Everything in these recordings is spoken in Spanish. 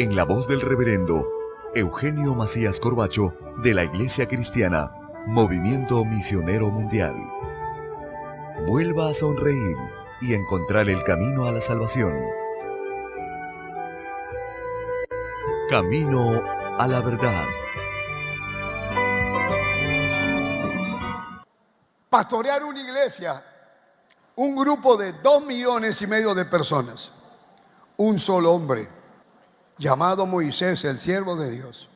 en la voz del reverendo Eugenio Macías Corbacho de la Iglesia Cristiana Movimiento Misionero Mundial. Vuelva a sonreír y encontrar el camino a la salvación. Camino a la verdad. Pastorear una iglesia, un grupo de dos millones y medio de personas, un solo hombre llamado Moisés, el siervo de Dios.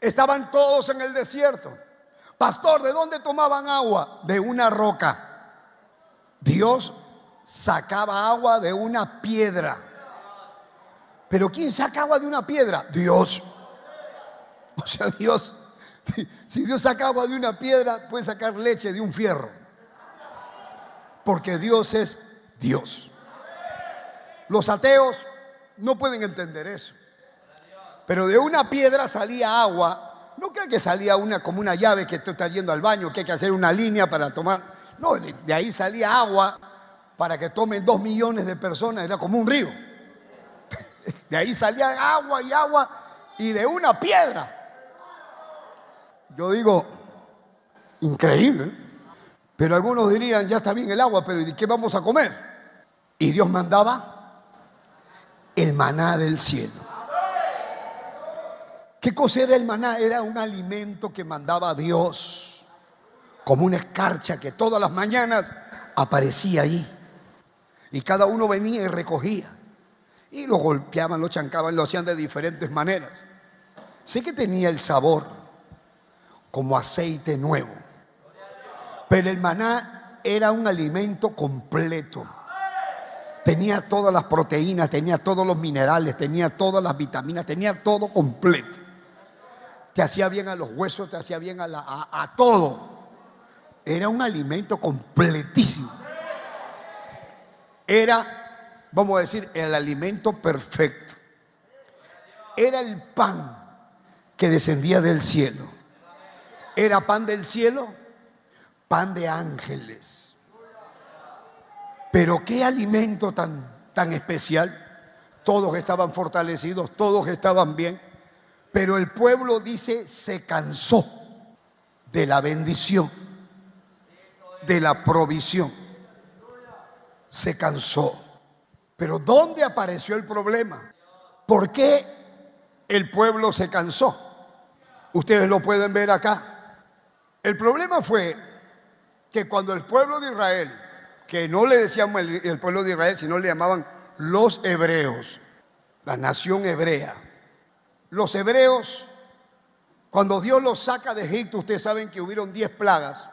Estaban todos en el desierto. Pastor, ¿de dónde tomaban agua? De una roca. Dios sacaba agua de una piedra. Pero ¿quién saca agua de una piedra? Dios. O sea, Dios, si Dios saca agua de una piedra, puede sacar leche de un fierro. Porque Dios es Dios. Los ateos no pueden entender eso. Pero de una piedra salía agua. No creo que salía una como una llave que tú estás yendo al baño, que hay que hacer una línea para tomar. No, de, de ahí salía agua para que tomen dos millones de personas. Era como un río. De ahí salía agua y agua y de una piedra. Yo digo, increíble. Pero algunos dirían, ya está bien el agua, pero ¿y qué vamos a comer? Y Dios mandaba el maná del cielo. ¿Qué cosa era el maná? Era un alimento que mandaba Dios, como una escarcha que todas las mañanas aparecía ahí. Y cada uno venía y recogía. Y lo golpeaban, lo chancaban, lo hacían de diferentes maneras. Sé que tenía el sabor como aceite nuevo. Pero el maná era un alimento completo. Tenía todas las proteínas, tenía todos los minerales, tenía todas las vitaminas, tenía todo completo te hacía bien a los huesos, te hacía bien a, todo. Era un alimento completísimo. Era, vamos a decir, el alimento perfecto. Era el pan que descendía del cielo. Era pan del cielo, pan de ángeles. Pero qué alimento tan, tan especial. Todos estaban fortalecidos, todos estaban bien. Pero el pueblo dice, se cansó de la bendición, de la provisión. Se cansó. Pero ¿dónde apareció el problema? ¿Por qué el pueblo se cansó? Ustedes lo pueden ver acá. El problema fue que cuando el pueblo de Israel, que no le decíamos el, pueblo de Israel, sino le llamaban los hebreos, la nación hebrea, los hebreos, cuando Dios los saca de Egipto, ustedes saben que hubieron diez plagas.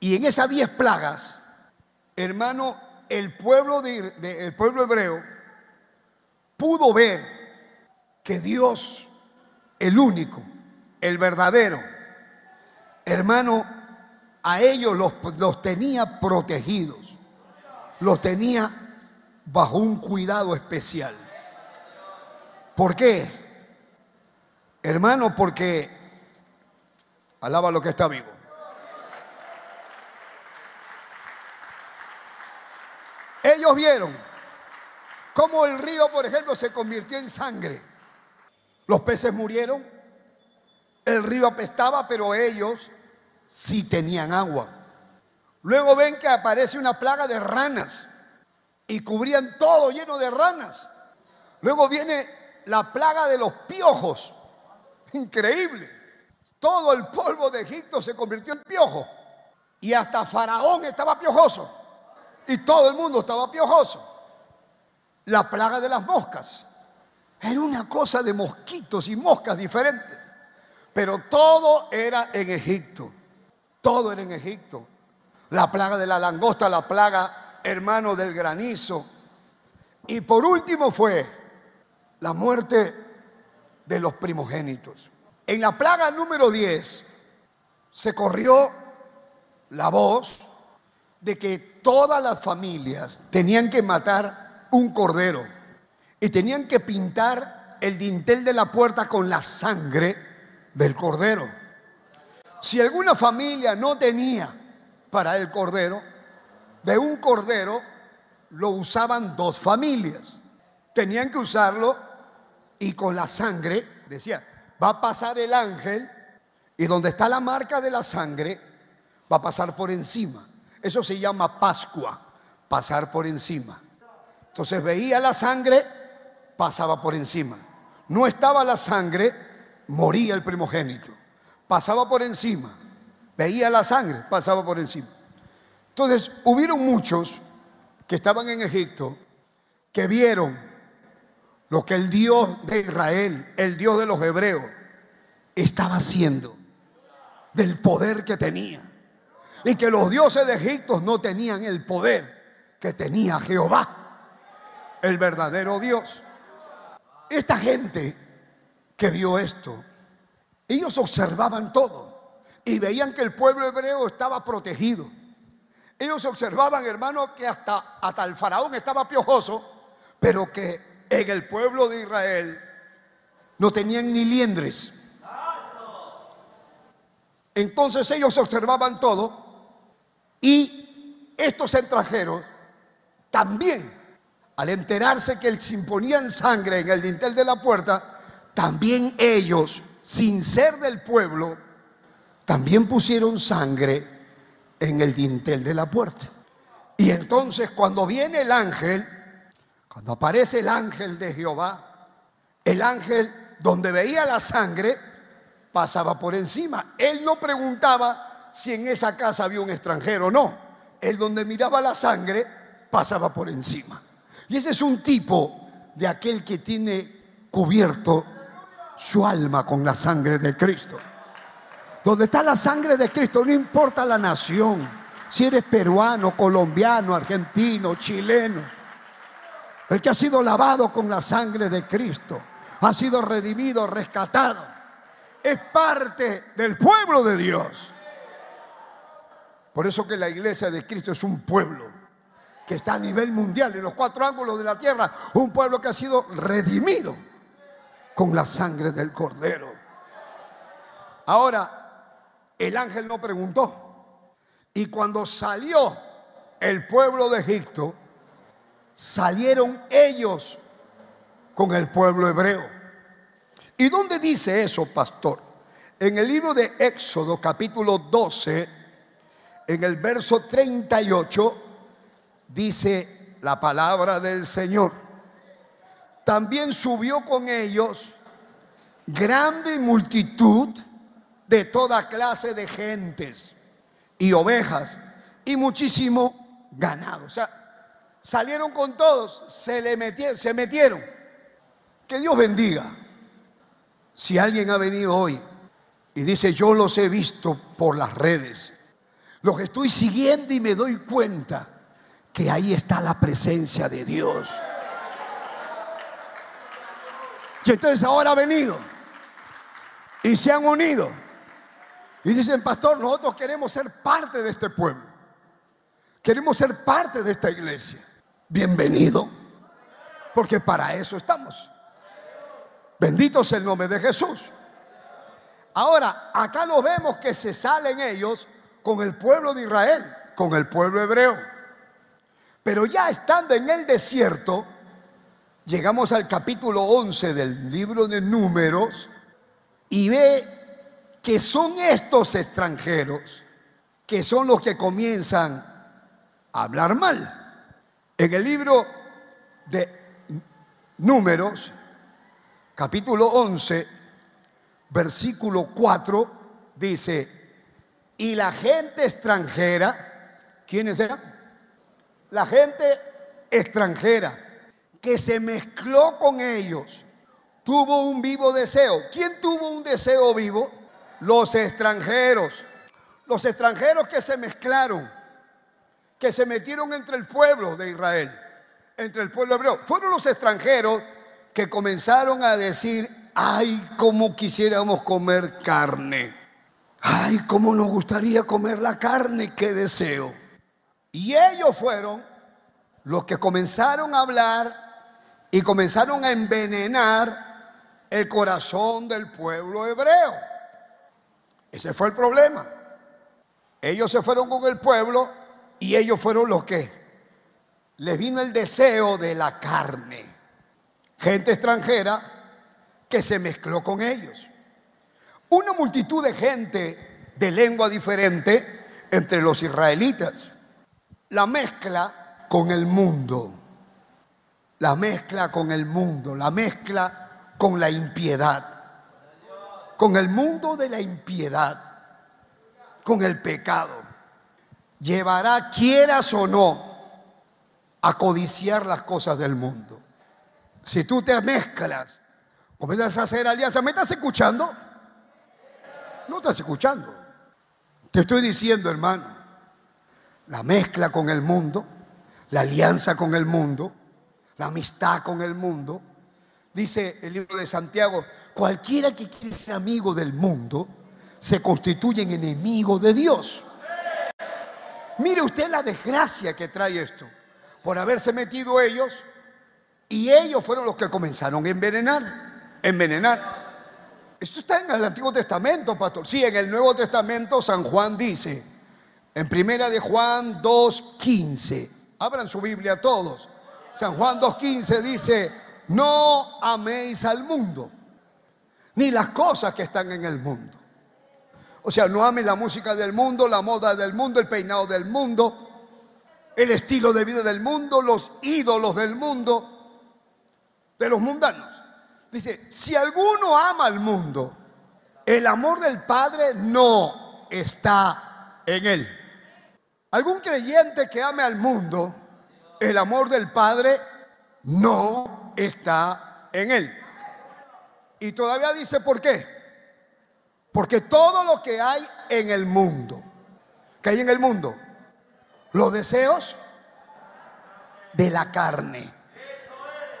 Y en esas diez plagas, hermano, el pueblo, de, el pueblo hebreo pudo ver que Dios, el único, el verdadero, hermano, a ellos los, los tenía protegidos, los tenía bajo un cuidado especial. ¿Por qué? Hermano, porque Alaba lo que está vivo. Ellos vieron cómo el río, por ejemplo, se convirtió en sangre. Los peces murieron, el río apestaba, pero ellos sí tenían agua. Luego ven que aparece una plaga de ranas y cubrían todo lleno de ranas. Luego viene la plaga de los piojos. Increíble. Todo el polvo de Egipto se convirtió en piojo. Y hasta Faraón estaba piojoso. Y todo el mundo estaba piojoso. La plaga de las moscas. Era una cosa de mosquitos y moscas diferentes. Pero todo era en Egipto. Todo era en Egipto. La plaga de la langosta, la plaga, hermano, del granizo. Y por último fue la muerte de los primogénitos. En la plaga número 10 se corrió la voz de que todas las familias tenían que matar un cordero y tenían que pintar el dintel de la puerta con la sangre del cordero. Si alguna familia no tenía para el cordero, de un cordero lo usaban dos familias. Tenían que usarlo y con la sangre, decía, va a pasar el ángel y donde está la marca de la sangre, va a pasar por encima. Eso se llama Pascua, pasar por encima. Entonces veía la sangre, pasaba por encima. No estaba la sangre, moría el primogénito. Pasaba por encima. Veía la sangre, pasaba por encima. Entonces hubieron muchos que estaban en Egipto que vieron lo que el Dios de Israel, el Dios de los hebreos, estaba haciendo, del poder que tenía. Y que los dioses de Egipto no tenían el poder que tenía Jehová, el verdadero Dios. Esta gente que vio esto, ellos observaban todo y veían que el pueblo hebreo estaba protegido. Ellos observaban, hermano, que hasta, hasta el faraón estaba piojoso, pero que en el pueblo de Israel no tenían ni liendres. Entonces ellos observaban todo y estos extranjeros también, al enterarse que se imponían sangre en el dintel de la puerta, también ellos, sin ser del pueblo, también pusieron sangre en el dintel de la puerta. Y entonces cuando viene el ángel, cuando aparece el ángel de Jehová, el ángel donde veía la sangre pasaba por encima. Él no preguntaba si en esa casa había un extranjero, no. Él donde miraba la sangre pasaba por encima. Y ese es un tipo de aquel que tiene cubierto su alma con la sangre de Cristo. Donde está la sangre de Cristo, no importa la nación, si eres peruano, colombiano, argentino, chileno, el que ha sido lavado con la sangre de Cristo, ha sido redimido, rescatado, es parte del pueblo de Dios. Por eso que la iglesia de Cristo es un pueblo que está a nivel mundial, en los cuatro ángulos de la tierra, un pueblo que ha sido redimido con la sangre del cordero. Ahora, el ángel no preguntó. Y cuando salió el pueblo de Egipto, salieron ellos con el pueblo hebreo. ¿Y dónde dice eso, pastor? En el libro de Éxodo capítulo 12, en el verso 38, dice la palabra del Señor. También subió con ellos grande multitud de toda clase de gentes y ovejas y muchísimo ganado. O sea, Salieron con todos, se le metieron, se metieron. Que Dios bendiga. Si alguien ha venido hoy y dice, yo los he visto por las redes, los estoy siguiendo y me doy cuenta que ahí está la presencia de Dios. Y entonces ahora ha venido y se han unido. Y dicen, pastor, nosotros queremos ser parte de este pueblo. Queremos ser parte de esta iglesia bienvenido, porque para eso estamos. Bendito sea el nombre de Jesús. Ahora, acá lo vemos que se salen ellos con el pueblo de Israel, con el pueblo hebreo. Pero ya estando en el desierto, llegamos al capítulo 11 del libro de números y ve que son estos extranjeros que son los que comienzan a hablar mal. En el libro de números, capítulo 11, versículo 4, dice, y la gente extranjera, ¿quiénes eran? La gente extranjera que se mezcló con ellos, tuvo un vivo deseo. ¿Quién tuvo un deseo vivo? Los extranjeros. Los extranjeros que se mezclaron, que se metieron entre el pueblo de Israel, entre el pueblo hebreo. Fueron los extranjeros que comenzaron a decir, ay, cómo quisiéramos comer carne. Ay, cómo nos gustaría comer la carne, qué deseo. Y ellos fueron los que comenzaron a hablar y comenzaron a envenenar el corazón del pueblo hebreo. Ese fue el problema. Ellos se fueron con el pueblo y ellos fueron los que les vino el deseo de la carne. Gente extranjera que se mezcló con ellos. Una multitud de gente de lengua diferente entre los israelitas. La mezcla con el mundo. La mezcla con el mundo. La mezcla con la impiedad. Con el mundo de la impiedad. Con el pecado. Llevará, quieras o no, a codiciar las cosas del mundo. Si tú te mezclas Comienzas a hacer alianza. ¿Me estás escuchando? No estás escuchando. Te estoy diciendo, hermano, la mezcla con el mundo, la alianza con el mundo, la amistad con el mundo. Dice el libro de Santiago, cualquiera que quiere ser amigo del mundo se constituye en enemigo de Dios. Mire usted la desgracia que trae esto, por haberse metido ellos y ellos fueron los que comenzaron a envenenar envenenar. Esto está en el Antiguo Testamento, pastor. Sí, en el Nuevo Testamento San Juan dice, en primera de Juan 2.15, abran su Biblia todos. San Juan 2.15 dice, no améis al mundo, ni las cosas que están en el mundo. O sea, no ames la música del mundo, la moda del mundo, el peinado del mundo, el estilo de vida del mundo, los ídolos del mundo, de los mundanos. Dice, si alguno ama al mundo, el amor del Padre no está en él. Algún creyente que ame al mundo, el amor del Padre no está en él. Y todavía dice, ¿por qué? Porque todo lo que hay en el mundo, que hay en el mundo, los deseos de la carne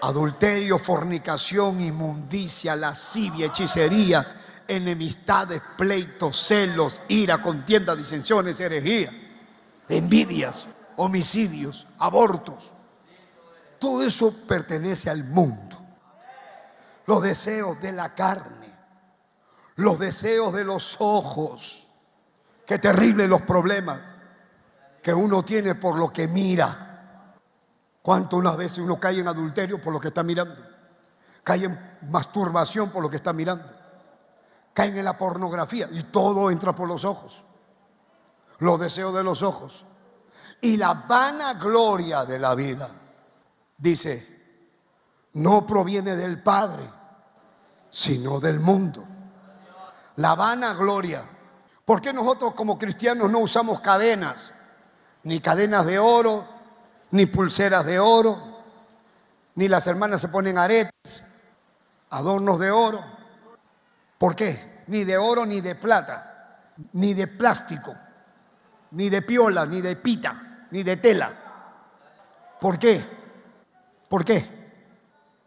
adulterio, fornicación, inmundicia, lascivia, hechicería, enemistades, pleitos, celos, ira, contienda, disensiones, herejía, envidias, homicidios, abortos. Todo eso pertenece al mundo. Los deseos de la carne, los deseos de los ojos. Qué terribles los problemas que uno tiene por lo que mira ¿Cuántas unas veces uno cae en adulterio por lo que está mirando? Cae en masturbación por lo que está mirando. Caen en la pornografía y todo entra por los ojos. Los deseos de los ojos. Y la vanagloria de la vida, dice, no proviene del Padre, sino del mundo. La vanagloria. ¿Por qué nosotros como cristianos no usamos cadenas? Ni cadenas de oro, ni pulseras de oro, ni las hermanas se ponen aretes, adornos de oro. ¿Por qué? Ni de oro, ni de plata, ni de plástico, ni de piola, ni de pita, ni de tela. ¿Por qué? ¿Por qué?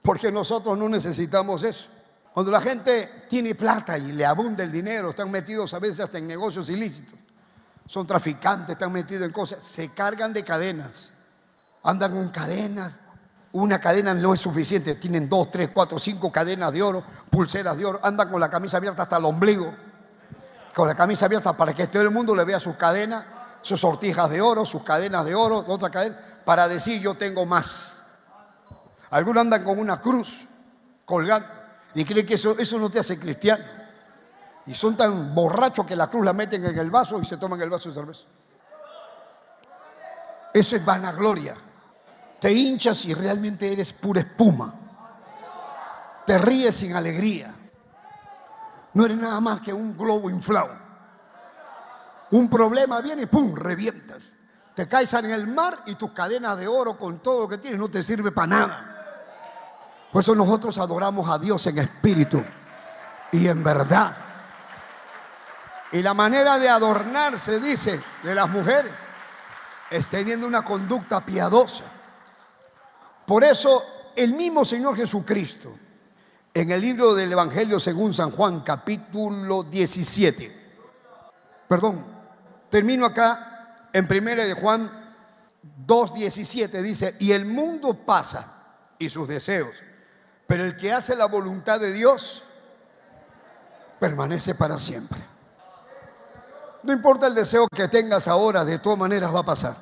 Porque nosotros no necesitamos eso. Cuando la gente tiene plata y le abunda el dinero, están metidos a veces hasta en negocios ilícitos, son traficantes, están metidos en cosas, se cargan de cadenas andan con cadenas. Una cadena no es suficiente, tienen dos, tres, cuatro, cinco cadenas de oro, pulseras de oro, andan con la camisa abierta hasta el ombligo. con la camisa abierta para que todo el mundo le vea sus cadenas, sus sortijas de oro, sus cadenas de oro, otra cadena, para decir yo tengo más. Algunos andan con una cruz colgando y creen que eso, eso no te hace cristiano. Y son tan borrachos que la cruz la meten en el vaso y se toman el vaso de cerveza. Eso es vanagloria. Te hinchas y realmente eres pura espuma. Te ríes sin alegría. No eres nada más que un globo inflado. Un problema viene y ¡pum! revientas. Te caes en el mar y tus cadenas de oro con todo lo que tienes no te sirve para nada. Por eso nosotros adoramos a Dios en espíritu y en verdad. Y la manera de adornarse, dice, de las mujeres, es teniendo una conducta piadosa. Por eso el mismo Señor Jesucristo, en el libro del Evangelio según San Juan, capítulo 17, perdón, termino acá en primera de Juan 2.17, dice, y el mundo pasa y sus deseos pero el que hace la voluntad de Dios permanece para siempre. No importa el deseo que tengas ahora, de todas maneras va a pasar.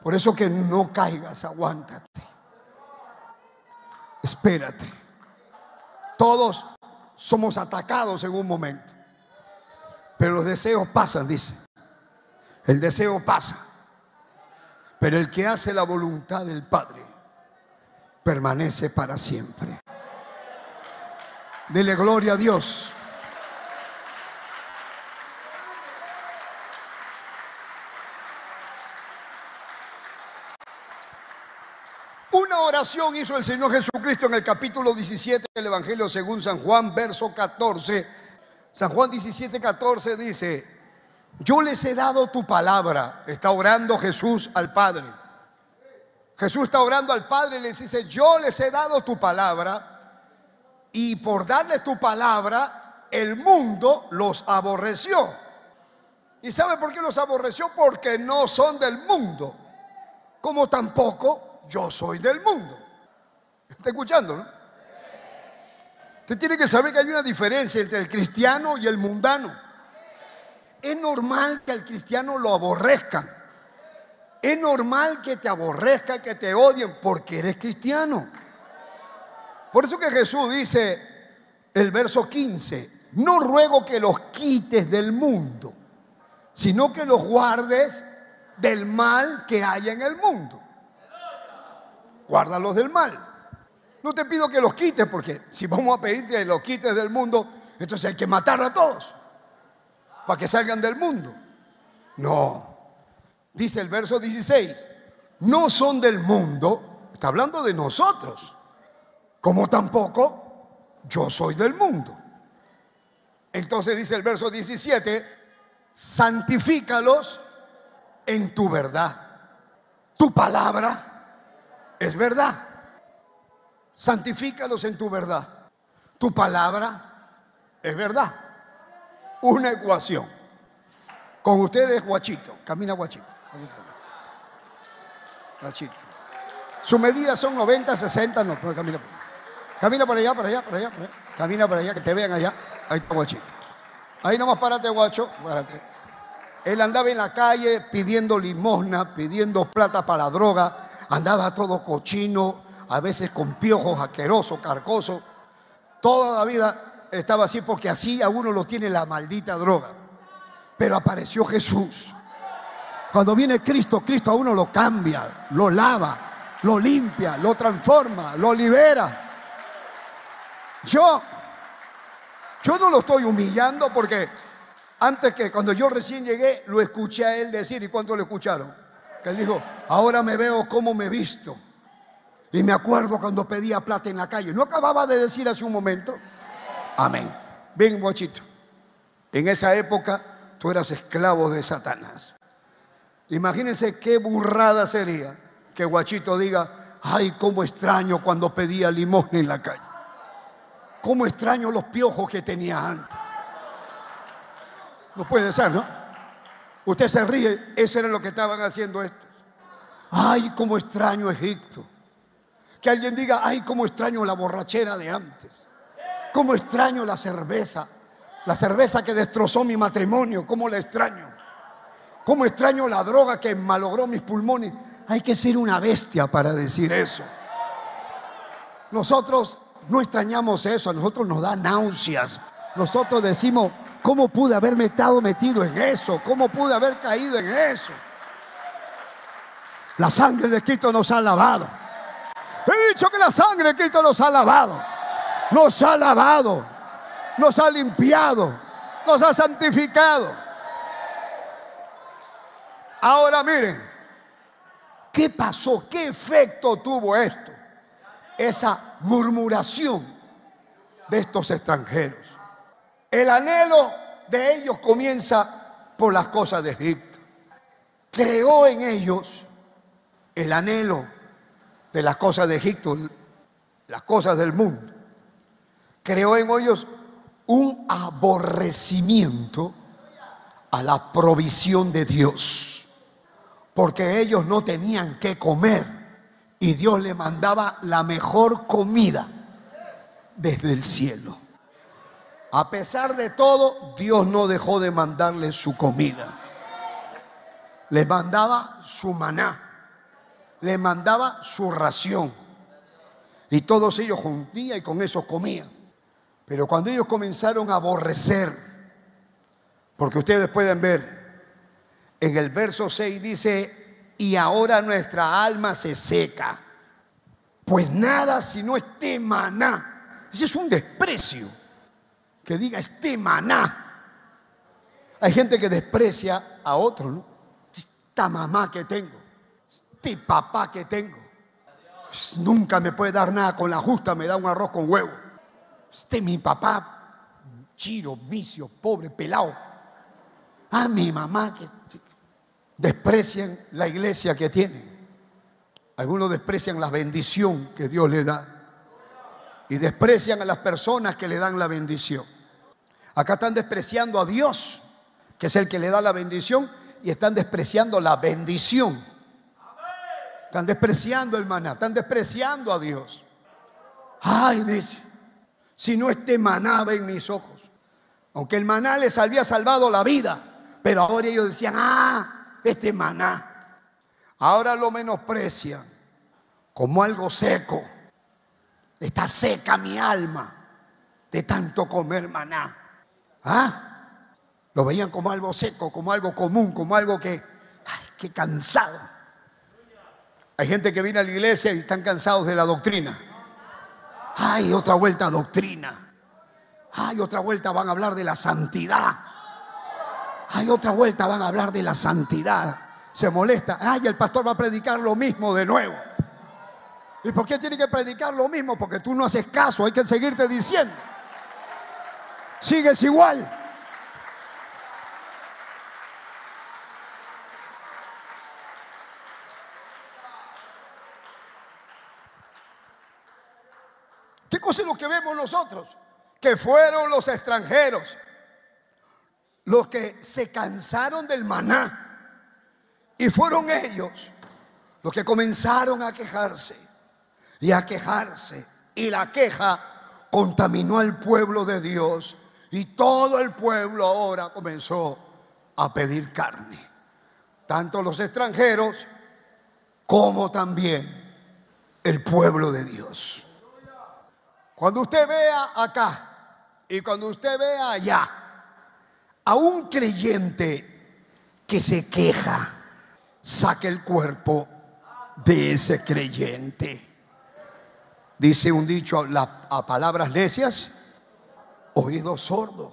Por eso que no caigas, aguántate. Espérate. Todos somos atacados en un momento. Pero los deseos pasan, dice. El deseo pasa. Pero el que hace la voluntad del Padre permanece para siempre. Dele gloria a Dios. Una oración hizo el Señor Jesucristo en el capítulo 17 del Evangelio según San Juan, verso 14. San Juan 17, 14 dice, yo les he dado tu palabra. Está orando Jesús al Padre Jesús está orando al Padre y les dice, yo les he dado tu palabra y por darles tu palabra, el mundo los aborreció. ¿Y sabe por qué los aborreció? Porque no son del mundo, como tampoco yo soy del mundo. ¿Está escuchando? No? Usted tiene que saber que hay una diferencia entre el cristiano y el mundano. Es normal que al cristiano lo aborrezcan. Es normal que te aborrezca, que te odien, porque eres cristiano. Por eso que Jesús dice, el verso 15, no ruego que los quites del mundo, sino que los guardes del mal que hay en el mundo. Guárdalos del mal. No te pido que los quites, porque si vamos a pedirte que los quites del mundo, entonces hay que matar a todos para que salgan del mundo. No, dice el verso 16, no son del mundo, está hablando de nosotros, como tampoco yo soy del mundo. Entonces dice el verso 17, santifícalos en tu verdad. Tu palabra es verdad. Santifícalos en tu verdad. Tu palabra es verdad. Una ecuación. Con ustedes, guachito. Camina guachito. Su medida son 90, 60, no, pues camina. Camina por allá, por allá, por allá, por allá. Camina por allá, que te vean allá. Ahí está guachito. Ahí nomás párate, guacho, párate. Él andaba en la calle pidiendo limosna, pidiendo plata para la droga. Andaba todo cochino, a veces con piojos asquerosos, carcosos. Toda la vida estaba así porque así a uno lo tiene la maldita droga. Pero apareció Jesús cuando viene Cristo, Cristo a uno lo cambia, lo lava, lo limpia, lo transforma, lo libera. Yo, yo no lo estoy humillando porque antes que cuando yo recién llegué, lo escuché a él decir, ¿y cuánto lo escucharon? Que él dijo, ahora me veo como me visto. Y me acuerdo cuando pedía plata en la calle. ¿No acababa de decir hace un momento? Amén. Bien, guachito. En esa época tú eras esclavo de Satanás. Imagínense qué burrada sería que Guachito diga, ay, cómo extraño cuando pedía limosna en la calle. Cómo extraño los piojos que tenía antes. No puede ser, ¿no? Usted se ríe, eso era lo que estaban haciendo estos. Ay, cómo extraño Egipto. Que alguien diga, ay, cómo extraño la borrachera de antes. Cómo extraño la cerveza. La cerveza que destrozó mi matrimonio, ¿cómo la extraño? ¿Cómo extraño la droga que malogró mis pulmones? Hay que ser una bestia para decir eso. Nosotros no extrañamos eso, a nosotros nos da náuseas. Nosotros decimos, ¿cómo pude haberme estado metido en eso? ¿Cómo pude haber caído en eso? La sangre de Cristo nos ha lavado. He dicho que la sangre de Cristo nos ha lavado. Nos ha lavado nos ha limpiado, nos ha santificado. Ahora miren, ¿qué pasó? ¿Qué efecto tuvo esto? Esa murmuración de estos extranjeros. El anhelo de ellos comienza por las cosas de Egipto. Creó en ellos el anhelo de las cosas de Egipto, las cosas del mundo. Creó en ellos un aborrecimiento a la provisión de Dios, porque ellos no tenían que comer y Dios le mandaba la mejor comida desde el cielo. A pesar de todo, Dios no dejó de mandarle su comida. Le mandaba su maná, le mandaba su ración. Y todos ellos juntían y con eso comían. Pero cuando ellos comenzaron a aborrecer, porque ustedes pueden ver, en el verso 6 dice, y ahora nuestra alma se seca, pues nada si no este maná. Ese es un desprecio, que diga este maná. Hay gente que desprecia a otro, ¿no? Esta mamá que tengo, este papá que tengo, nunca me puede dar nada con la justa, me da un arroz con huevo. Este mi papá, chiro, vicio, pobre, pelado. A mi mamá que desprecian la iglesia que tienen. Algunos desprecian la bendición que Dios le da. Y desprecian a las personas que le dan la bendición. Acá están despreciando a Dios, que es el que le da la bendición, y están despreciando la bendición. Están despreciando el maná, están despreciando a Dios. Ay, dice, si no este maná en mis ojos. Aunque el maná les había salvado la vida, pero ahora ellos decían, ah, este maná. Ahora lo menosprecian como algo seco. Está seca mi alma de tanto comer maná. ¿Ah? Lo veían como algo seco, como algo común, como algo que, ay, qué cansado. Hay gente que viene a la iglesia y están cansados de la doctrina. Ay, otra vuelta a doctrina. Ay, otra vuelta van a hablar de la santidad. Ay, otra vuelta van a hablar de la santidad. Se molesta. Ay, el pastor va a predicar lo mismo de nuevo. ¿Y por qué tiene que predicar lo mismo? Porque tú no haces caso, hay que seguirte diciendo. Sigues igual. ¿Qué cosa es lo que vemos nosotros? Que fueron los extranjeros los que se cansaron del maná. Y fueron ellos los que comenzaron a quejarse y a quejarse. Y la queja contaminó al pueblo de Dios. Y todo el pueblo ahora comenzó a pedir carne. Tanto los extranjeros como también el pueblo de Dios. Cuando usted vea acá y cuando usted vea allá a un creyente que se queja, saque el cuerpo de ese creyente. Dice un dicho a palabras necias, oído sordo.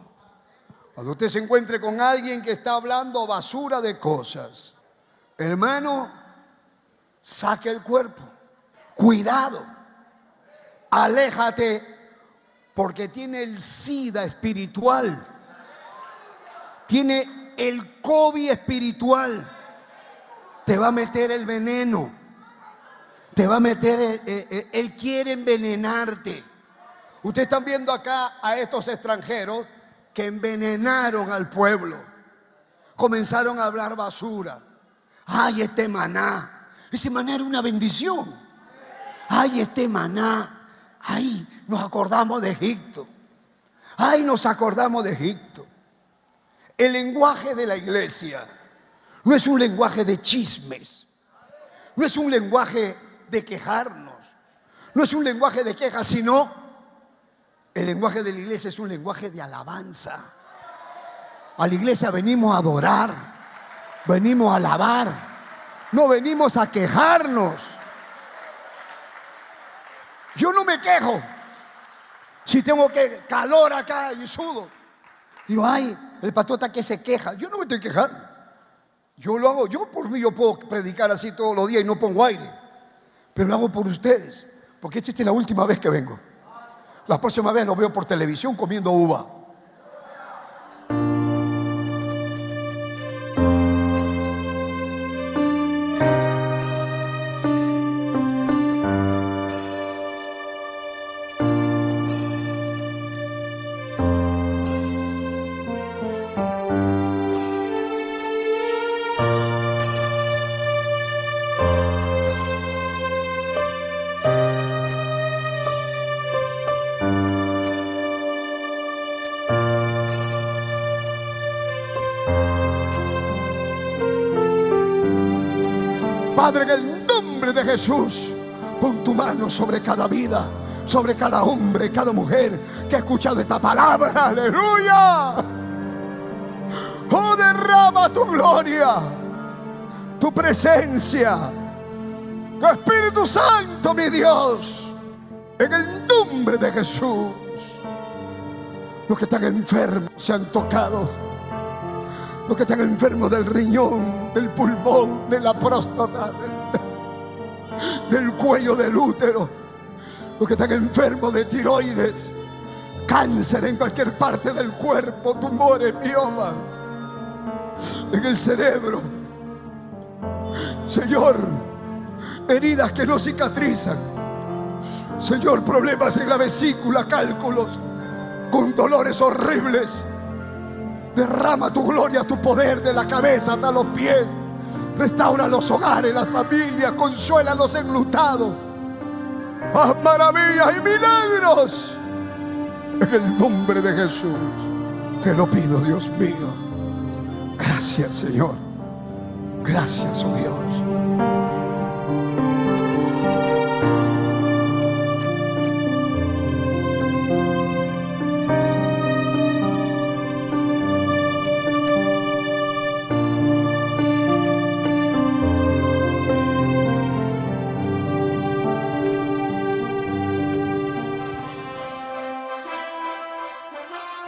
Cuando usted se encuentre con alguien que está hablando basura de cosas, hermano, saque el cuerpo. Cuidado aléjate porque tiene el SIDA espiritual, tiene el COVID espiritual, te va a meter el veneno, te va a meter, eh, eh, eh, él quiere envenenarte. Ustedes están viendo acá a estos extranjeros que envenenaron al pueblo, comenzaron a hablar basura. Ay, este maná, ese maná era una bendición. Ay, este maná Ay, nos acordamos de Egipto. Ay, nos acordamos de Egipto. El lenguaje de la iglesia no es un lenguaje de chismes, no es un lenguaje de quejarnos, no es un lenguaje de quejas, sino el lenguaje de la iglesia es un lenguaje de alabanza. A la iglesia venimos a adorar, venimos a alabar, no venimos a quejarnos. Yo no me quejo. Si tengo que calor acá y sudo. Digo, ay, el patota que se queja. Yo no me estoy quejando. Yo lo hago, yo por mí yo puedo predicar así todos los días y no pongo aire. Pero lo hago por ustedes. Porque esta es la última vez que vengo. La próxima vez lo veo por televisión comiendo uva. Jesús, pon tu mano sobre cada vida, sobre cada hombre, cada mujer que ha escuchado esta palabra. Aleluya. Oh, derrama tu gloria, tu presencia, tu Espíritu Santo, mi Dios, en el nombre de Jesús. Los que están enfermos se han tocado los que están enfermos del riñón, del pulmón, de la próstata, del, cuello del útero, los que están enfermos de tiroides, cáncer en cualquier parte del cuerpo, tumores, miomas, en el cerebro. Señor, heridas que no cicatrizan. Señor, problemas en la vesícula, cálculos, con dolores horribles Derrama tu gloria, tu poder de la cabeza hasta los pies. Restaura los hogares, las familias, consuela a los enlutados. Haz maravillas y milagros. En el nombre de Jesús te lo pido, Dios mío. Gracias, Señor. Gracias, oh Dios.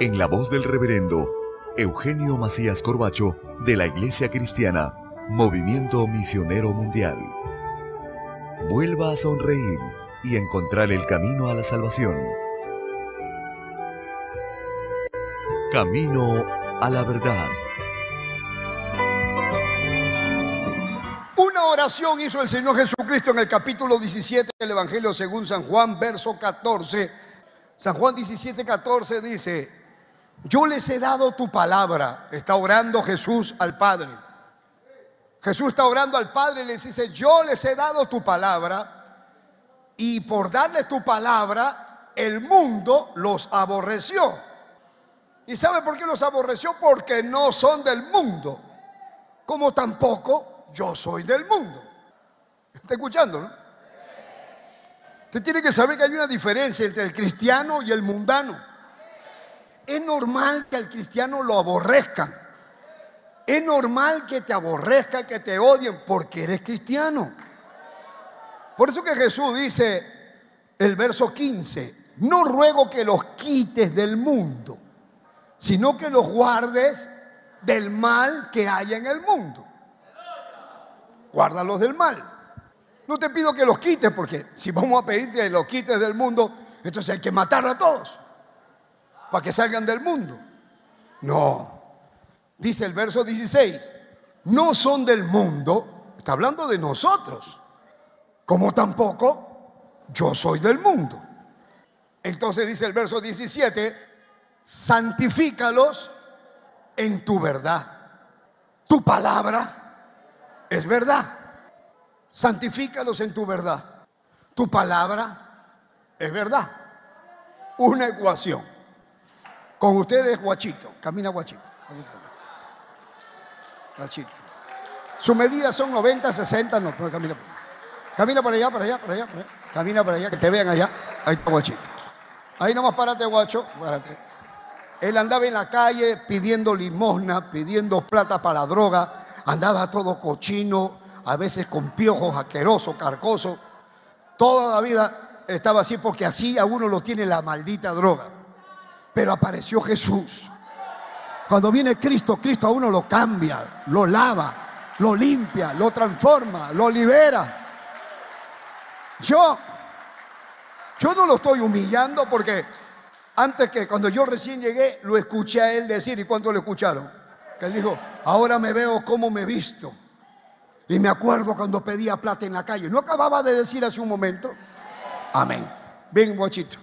en la voz del reverendo Eugenio Macías Corbacho de la Iglesia Cristiana, Movimiento Misionero Mundial. Vuelva a sonreír y encontrar el camino a la salvación. Camino a la verdad. Una oración hizo el Señor Jesucristo en el capítulo 17 del Evangelio según San Juan, verso 14. San Juan 17, 14 dice, yo les he dado tu palabra. Está orando Jesús al Padre. Jesús está orando al Padre y les dice, yo les he dado tu palabra y por darles tu palabra, el mundo los aborreció. ¿Y sabe por qué los aborreció? Porque no son del mundo, como tampoco yo soy del mundo. ¿Está escuchando? No? Usted tiene que saber que hay una diferencia entre el cristiano y el mundano. Es normal que al cristiano lo aborrezcan. Es normal que te aborrezcan, que te odien, porque eres cristiano. Por eso que Jesús dice, el verso 15, no ruego que los quites del mundo, sino que los guardes del mal que hay en el mundo. Guárdalos del mal. No te pido que los quites, porque si vamos a pedirte que los quites del mundo, entonces hay que matar a todos para que salgan del mundo. No. Dice el verso 16, no son del mundo, está hablando de nosotros, como tampoco yo soy del mundo. Entonces dice el verso 17, santifícalos en tu verdad. Tu palabra es verdad. Santifícalos en tu verdad. Tu palabra es verdad. Una ecuación. Con ustedes, Guachito. Camina, Guachito. Guachito. Sus medidas son 90, 60, no, pero camina. Camina por allá, por allá, por allá, por allá. Camina por allá, que te vean allá. Ahí está Guachito. Ahí nomás párate, Guacho. Párate. Él andaba en la calle pidiendo limosna, pidiendo plata para la droga. Andaba todo cochino, a veces con piojos asquerosos, carcosos. Toda la vida estaba así porque así a uno lo tiene la maldita droga. Pero apareció Jesús. Cuando viene Cristo, Cristo a uno lo cambia, lo lava, lo limpia, lo transforma, lo libera. Yo, yo no lo estoy humillando porque antes que cuando yo recién llegué, lo escuché a él decir, ¿y cuánto lo escucharon? Que él dijo, ahora me veo como me visto. Y me acuerdo cuando pedía plata en la calle. ¿No acababa de decir hace un momento? Amén. Bien, guachito.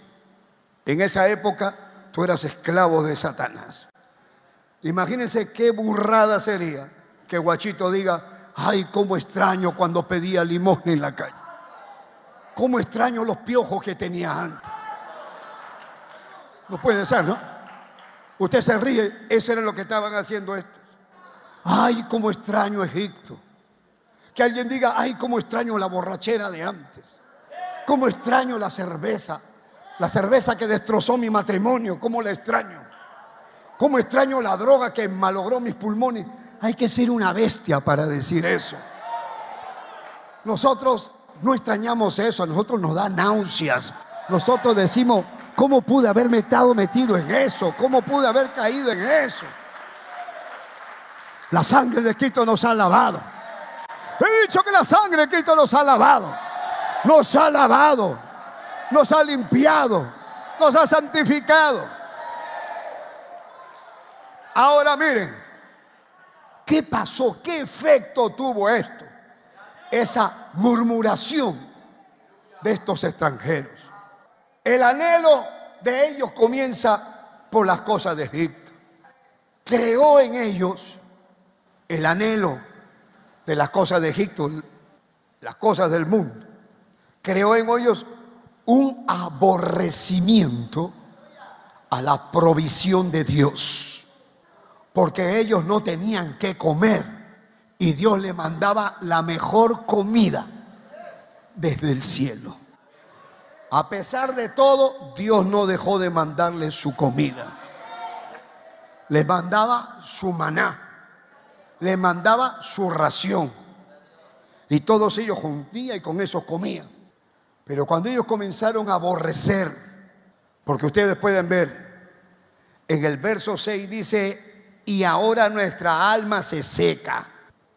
En esa época tú eras esclavo de Satanás. Imagínense qué burrada sería que Guachito diga, ay, cómo extraño cuando pedía limón en la calle. Cómo extraño los piojos que tenía antes. No puede ser, ¿no? Usted se ríe, eso era lo que estaban haciendo estos. Ay, cómo extraño Egipto. Que alguien diga, ay, cómo extraño la borrachera de antes. Cómo extraño la cerveza la cerveza que destrozó mi matrimonio, ¿cómo la extraño? ¿Cómo extraño la droga que malogró mis pulmones? Hay que ser una bestia para decir eso. Nosotros no extrañamos eso, a nosotros nos da náuseas. Nosotros decimos, ¿cómo pude haberme estado metido en eso? ¿Cómo pude haber caído en eso? La sangre de Cristo nos ha lavado. He dicho que la sangre de Cristo nos ha lavado. Nos ha lavado nos ha limpiado, nos ha santificado. Ahora miren, ¿qué pasó? ¿Qué efecto tuvo esto? Esa murmuración de estos extranjeros. El anhelo de ellos comienza por las cosas de Egipto. Creó en ellos el anhelo de las cosas de Egipto, las cosas del mundo. Creó en ellos un aborrecimiento a la provisión de Dios porque ellos no tenían que comer y Dios le mandaba la mejor comida desde el cielo. A pesar de todo, Dios no dejó de mandarle su comida. Le mandaba su maná, le mandaba su ración. Y todos ellos juntían y con eso comían. Pero cuando ellos comenzaron a aborrecer, porque ustedes pueden ver, en el verso 6 dice, y ahora nuestra alma se seca.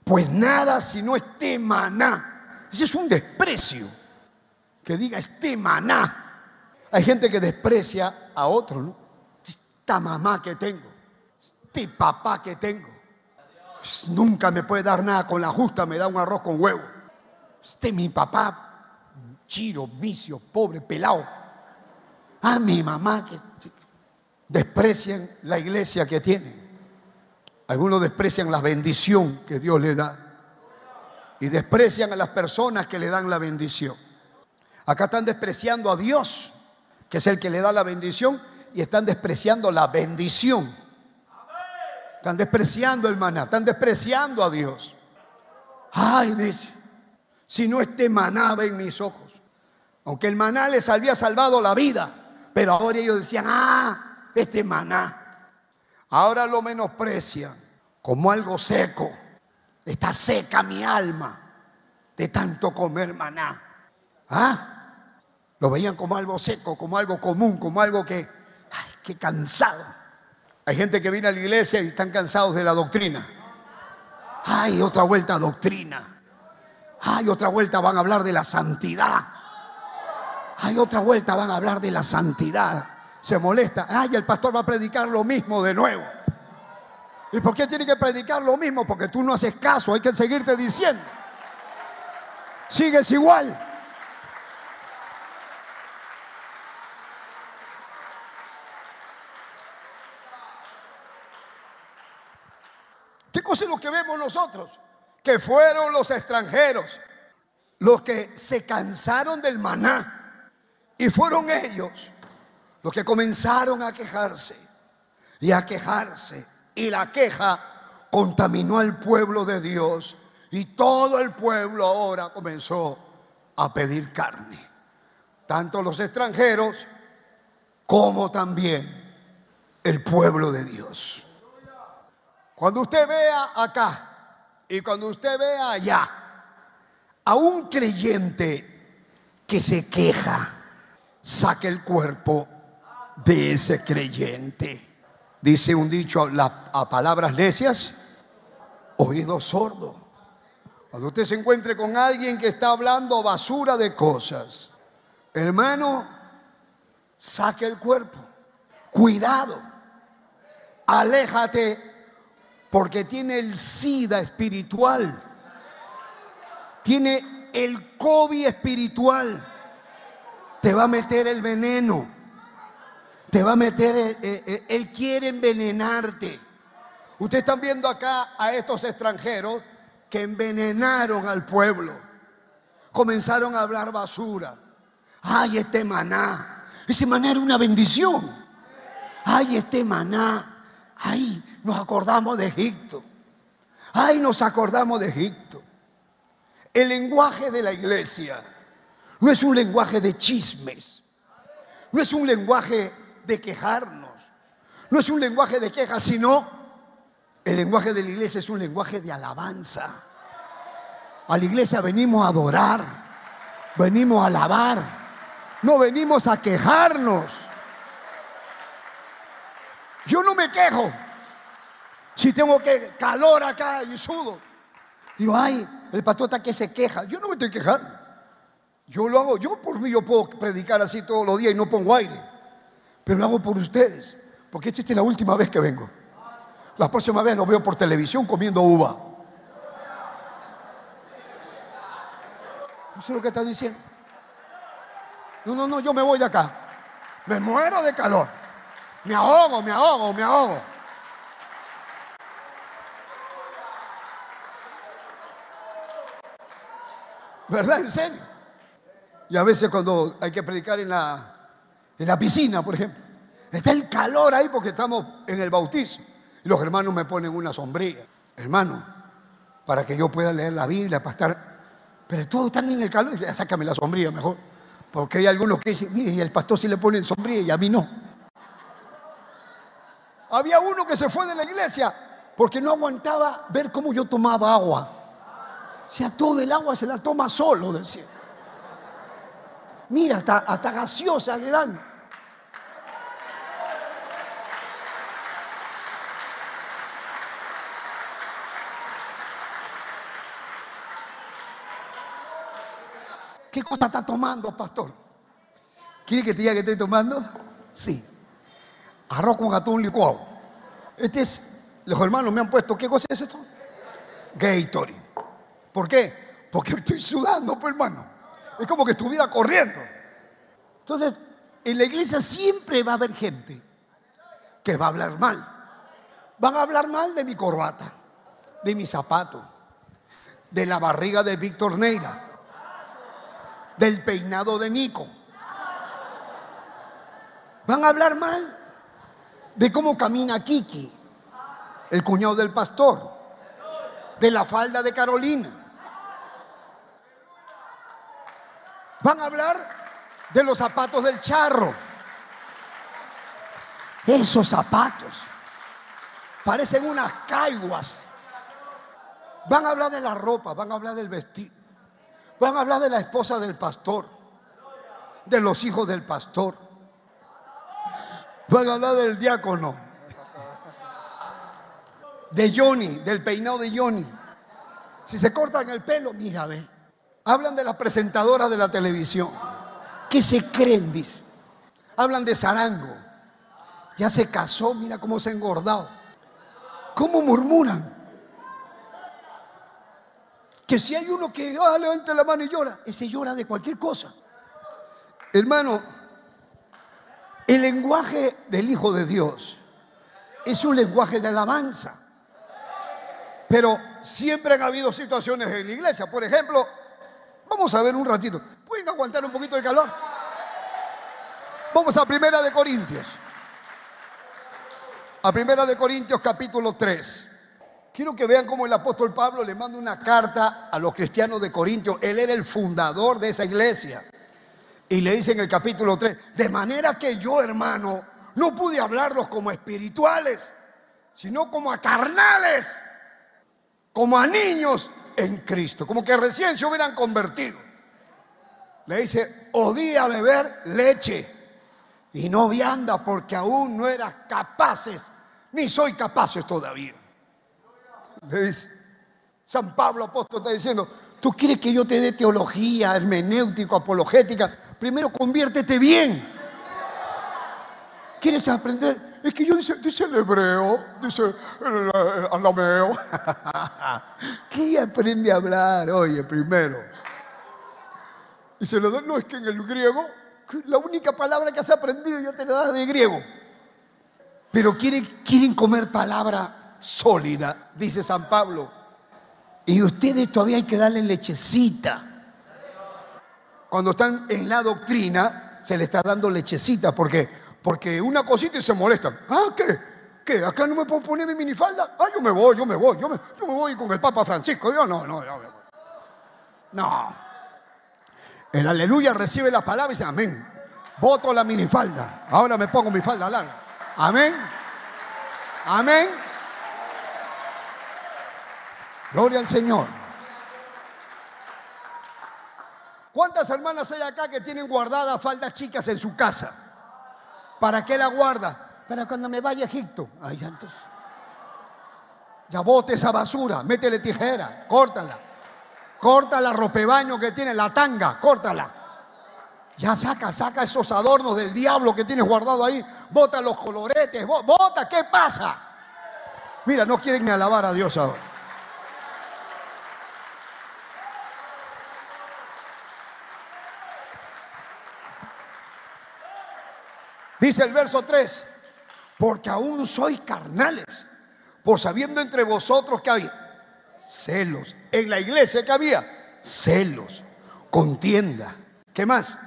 Pues nada si no este maná. Ese es un desprecio. Que diga este maná. Hay gente que desprecia a otro, ¿no? Esta mamá que tengo, este papá que tengo. Nunca me puede dar nada con la justa, me da un arroz con huevo. Este mi papá, chiro, vicio, pobre, pelado. Ah, mi mamá que desprecian la iglesia que tienen. Algunos desprecian la bendición que Dios le da y desprecian a las personas que le dan la bendición. Acá están despreciando a Dios, que es el que le da la bendición, y están despreciando la bendición. Están despreciando el maná, están despreciando a Dios. Ay, dice, si no este maná en mis ojos. Aunque el maná les había salvado la vida, pero ahora ellos decían, ah, este maná. Ahora lo menosprecian como algo seco. Está seca mi alma de tanto comer maná. ¿Ah? Lo veían como algo seco, como algo común, como algo que, ay, qué cansado. Hay gente que viene a la iglesia y están cansados de la doctrina. Ay, otra vuelta a doctrina. Ay, otra vuelta van a hablar de la santidad. Ay, otra vuelta van a hablar de la santidad se molesta. Ay, el pastor va a predicar lo mismo de nuevo. ¿Y por qué tiene que predicar lo mismo? Porque tú no haces caso, hay que seguirte diciendo. Sigues igual. ¿Qué cosa es lo que vemos nosotros? Que fueron los extranjeros los que se cansaron del maná y fueron ellos los que comenzaron a quejarse y a quejarse. Y la queja contaminó al pueblo de Dios. Y todo el pueblo ahora comenzó a pedir carne. Tanto los extranjeros como también el pueblo de Dios. Cuando usted vea acá y cuando usted vea allá a un creyente que se queja, saque el cuerpo de ese creyente. Dice un dicho a palabras necias, oído sordo. Cuando usted se encuentre con alguien que está hablando basura de cosas, hermano, saque el cuerpo. Cuidado. Aléjate porque tiene el SIDA espiritual. Tiene el COVID espiritual. Te va a meter el veneno te va a meter, eh, él quiere envenenarte. Ustedes están viendo acá a estos extranjeros que envenenaron al pueblo. Comenzaron a hablar basura. Ay, este maná. Ese maná era una bendición. Ay, este maná. Ay, nos acordamos de Egipto. Ay, nos acordamos de Egipto. El lenguaje de la iglesia no es un lenguaje de chismes. No es un lenguaje de quejarnos. No es un lenguaje de queja, sino el lenguaje de la iglesia es un lenguaje de alabanza. A la iglesia venimos a adorar, venimos a alabar, no venimos a quejarnos. Yo no me quejo. Si tengo que calor acá y sudo. Digo, ay, el pastor está que se queja. Yo no me estoy quejando. Yo lo hago, yo por mí yo puedo predicar así todos los días y no pongo aire pero lo hago por ustedes, porque esta es la última vez que vengo. La próxima vez lo veo por televisión comiendo uva. ¿No sé lo que está diciendo? No, no, no, yo me voy de acá. Me muero de calor. Me ahogo, me ahogo, me ahogo. ¿Verdad? ¿En serio? Y a veces cuando hay que predicar en la, en la piscina, por ejemplo, está el calor ahí porque estamos en el bautizo. Y los hermanos me ponen una sombrilla. Hermano, para que yo pueda leer la Biblia, para estar... Pero todos están en el calor ya sácame la sombrilla mejor. Porque hay algunos que dicen, mire, y el pastor sí le pone sombrilla y a mí no. Había uno que se fue de la iglesia porque no aguantaba ver cómo yo tomaba agua. O sea, todo el agua se la toma solo, decía. Mira, hasta, hasta gaseosa le dan. ¿Qué cosa está tomando, pastor? ¿Quiere que te diga que estoy tomando? Sí. Arroz con atún licuado. Este es, los hermanos me han puesto, ¿qué cosa es esto? Gatorade. ¿Por qué? Porque estoy sudando, pues hermano. Es como que estuviera corriendo. Entonces, en la iglesia siempre va a haber gente que va a hablar mal. Van a hablar mal de mi corbata, de mi zapato, de la barriga de Víctor Neira, del peinado de Nico. Van a hablar mal de cómo camina Kiki, el cuñado del pastor, de la falda de Carolina. Van a hablar de los zapatos del charro. Esos zapatos parecen unas caiguas. Van a hablar de la ropa, van a hablar del vestido. Van a hablar de la esposa del pastor, de los hijos del pastor. Van a hablar del diácono, de Johnny, del peinado de Johnny. Si se cortan el pelo, mira, ve. Hablan de la presentadora de la televisión. ¿Qué se creen? Dice. Hablan de Zarango. Ya se casó, mira cómo se ha engordado. ¿Cómo murmuran? Que si hay uno que ah, levanta la mano y llora, ese llora de cualquier cosa. Hermano, el lenguaje del Hijo de Dios es un lenguaje de alabanza. Pero siempre han habido situaciones en la iglesia. Por ejemplo, vamos a ver un ratito. ¿Pueden aguantar un poquito el calor? Vamos a Primera de Corintios. A Primera de Corintios capítulo 3. Quiero que vean cómo el apóstol Pablo le manda una carta a los cristianos de Corintios. Él era el fundador de esa iglesia. Y le dice en el capítulo 3, de manera que yo, hermano, no pude hablarlos como espirituales, sino como a carnales, como a niños en Cristo, como que recién se hubieran convertido. Le dice, odía beber leche y no vianda porque aún no eras capaces, ni soy capaces todavía. Le dice, San Pablo apóstol está diciendo, tú quieres que yo te dé teología, hermenéutico, apologética, primero conviértete bien. ¿Quieres aprender? Es que yo dice, dice el hebreo, dice el, alameo. ¿Qué aprende a hablar? Oye, primero. Y se lo da, no es que en el griego, la única palabra que has aprendido yo te la das de griego. Pero quieren, quieren comer palabra sólida, dice San Pablo. Y ustedes todavía hay que darle lechecita. Cuando están en la doctrina, se le está dando lechecita. ¿Por qué? Porque una cosita y se molestan. ¿Ah, qué? ¿Qué? ¿Acá no me puedo poner mi minifalda? Ah, yo me voy, yo me voy, yo me, yo me voy con el Papa Francisco. Yo no, no, yo me voy. No. El aleluya recibe la palabra y dice amén. Voto la minifalda. Ahora me pongo mi falda larga. Amén. Amén. Gloria al Señor. ¿Cuántas hermanas hay acá que tienen guardadas faldas chicas en su casa? ¿Para qué la guarda? Para cuando me vaya a Egipto. Ay, entonces. Ya bote esa basura, métele tijera, córtala. Corta la ropebaño que tiene, la tanga, córtala. Ya saca, saca esos adornos del diablo que tienes guardado ahí. Bota los coloretes, bota, ¿qué pasa? Mira, no quieren ni alabar a Dios ahora. Dice el verso 3, porque aún soy carnales, por sabiendo entre vosotros que hay celos. En la iglesia que había celos, contienda. ¿Qué más?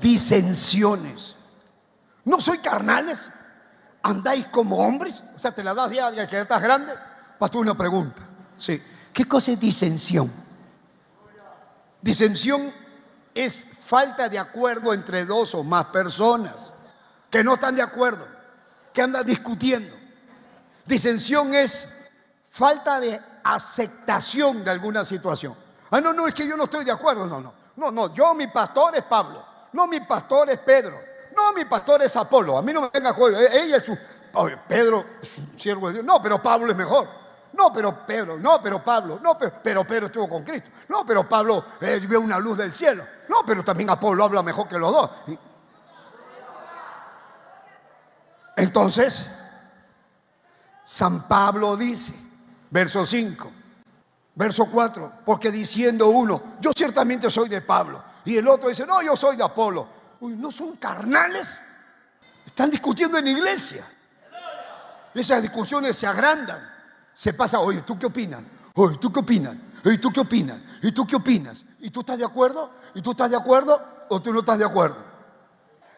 Disensiones. ¿No soy carnales? ¿Andáis como hombres? O sea, te la das ya que estás grande. Pastor, una pregunta. Sí. ¿Qué cosa es disensión? Disensión es falta de acuerdo entre dos o más personas que no están de acuerdo, que andan discutiendo. Disensión es falta de aceptación de alguna situación. Ah, no, no, es que yo no estoy de acuerdo, no, no. No, no, yo mi pastor es Pablo, no mi pastor es Pedro, no mi pastor es Apolo, a mí no me venga juego, e-, ella es su, Pedro es un siervo de Dios, no, pero Pablo es mejor. No, pero Pedro, no, pero Pablo, no, pero, pero Pedro estuvo con Cristo. No, pero Pablo eh, vio una luz del cielo. No, pero también Apolo habla mejor que los dos. Entonces, San Pablo dice, verso 5, verso 4, porque diciendo uno, yo ciertamente soy de Pablo, y el otro dice, no, yo soy de Apolo. Uy, ¿no son carnales? Están discutiendo en iglesia. Esas discusiones se agrandan. Se pasa, oye, ¿tú qué opinas? Oye, ¿tú qué opinas? ¿Y tú qué opinas? ¿Y tú qué opinas? ¿Y tú estás de acuerdo? ¿Y tú estás de acuerdo? ¿O tú no estás de acuerdo?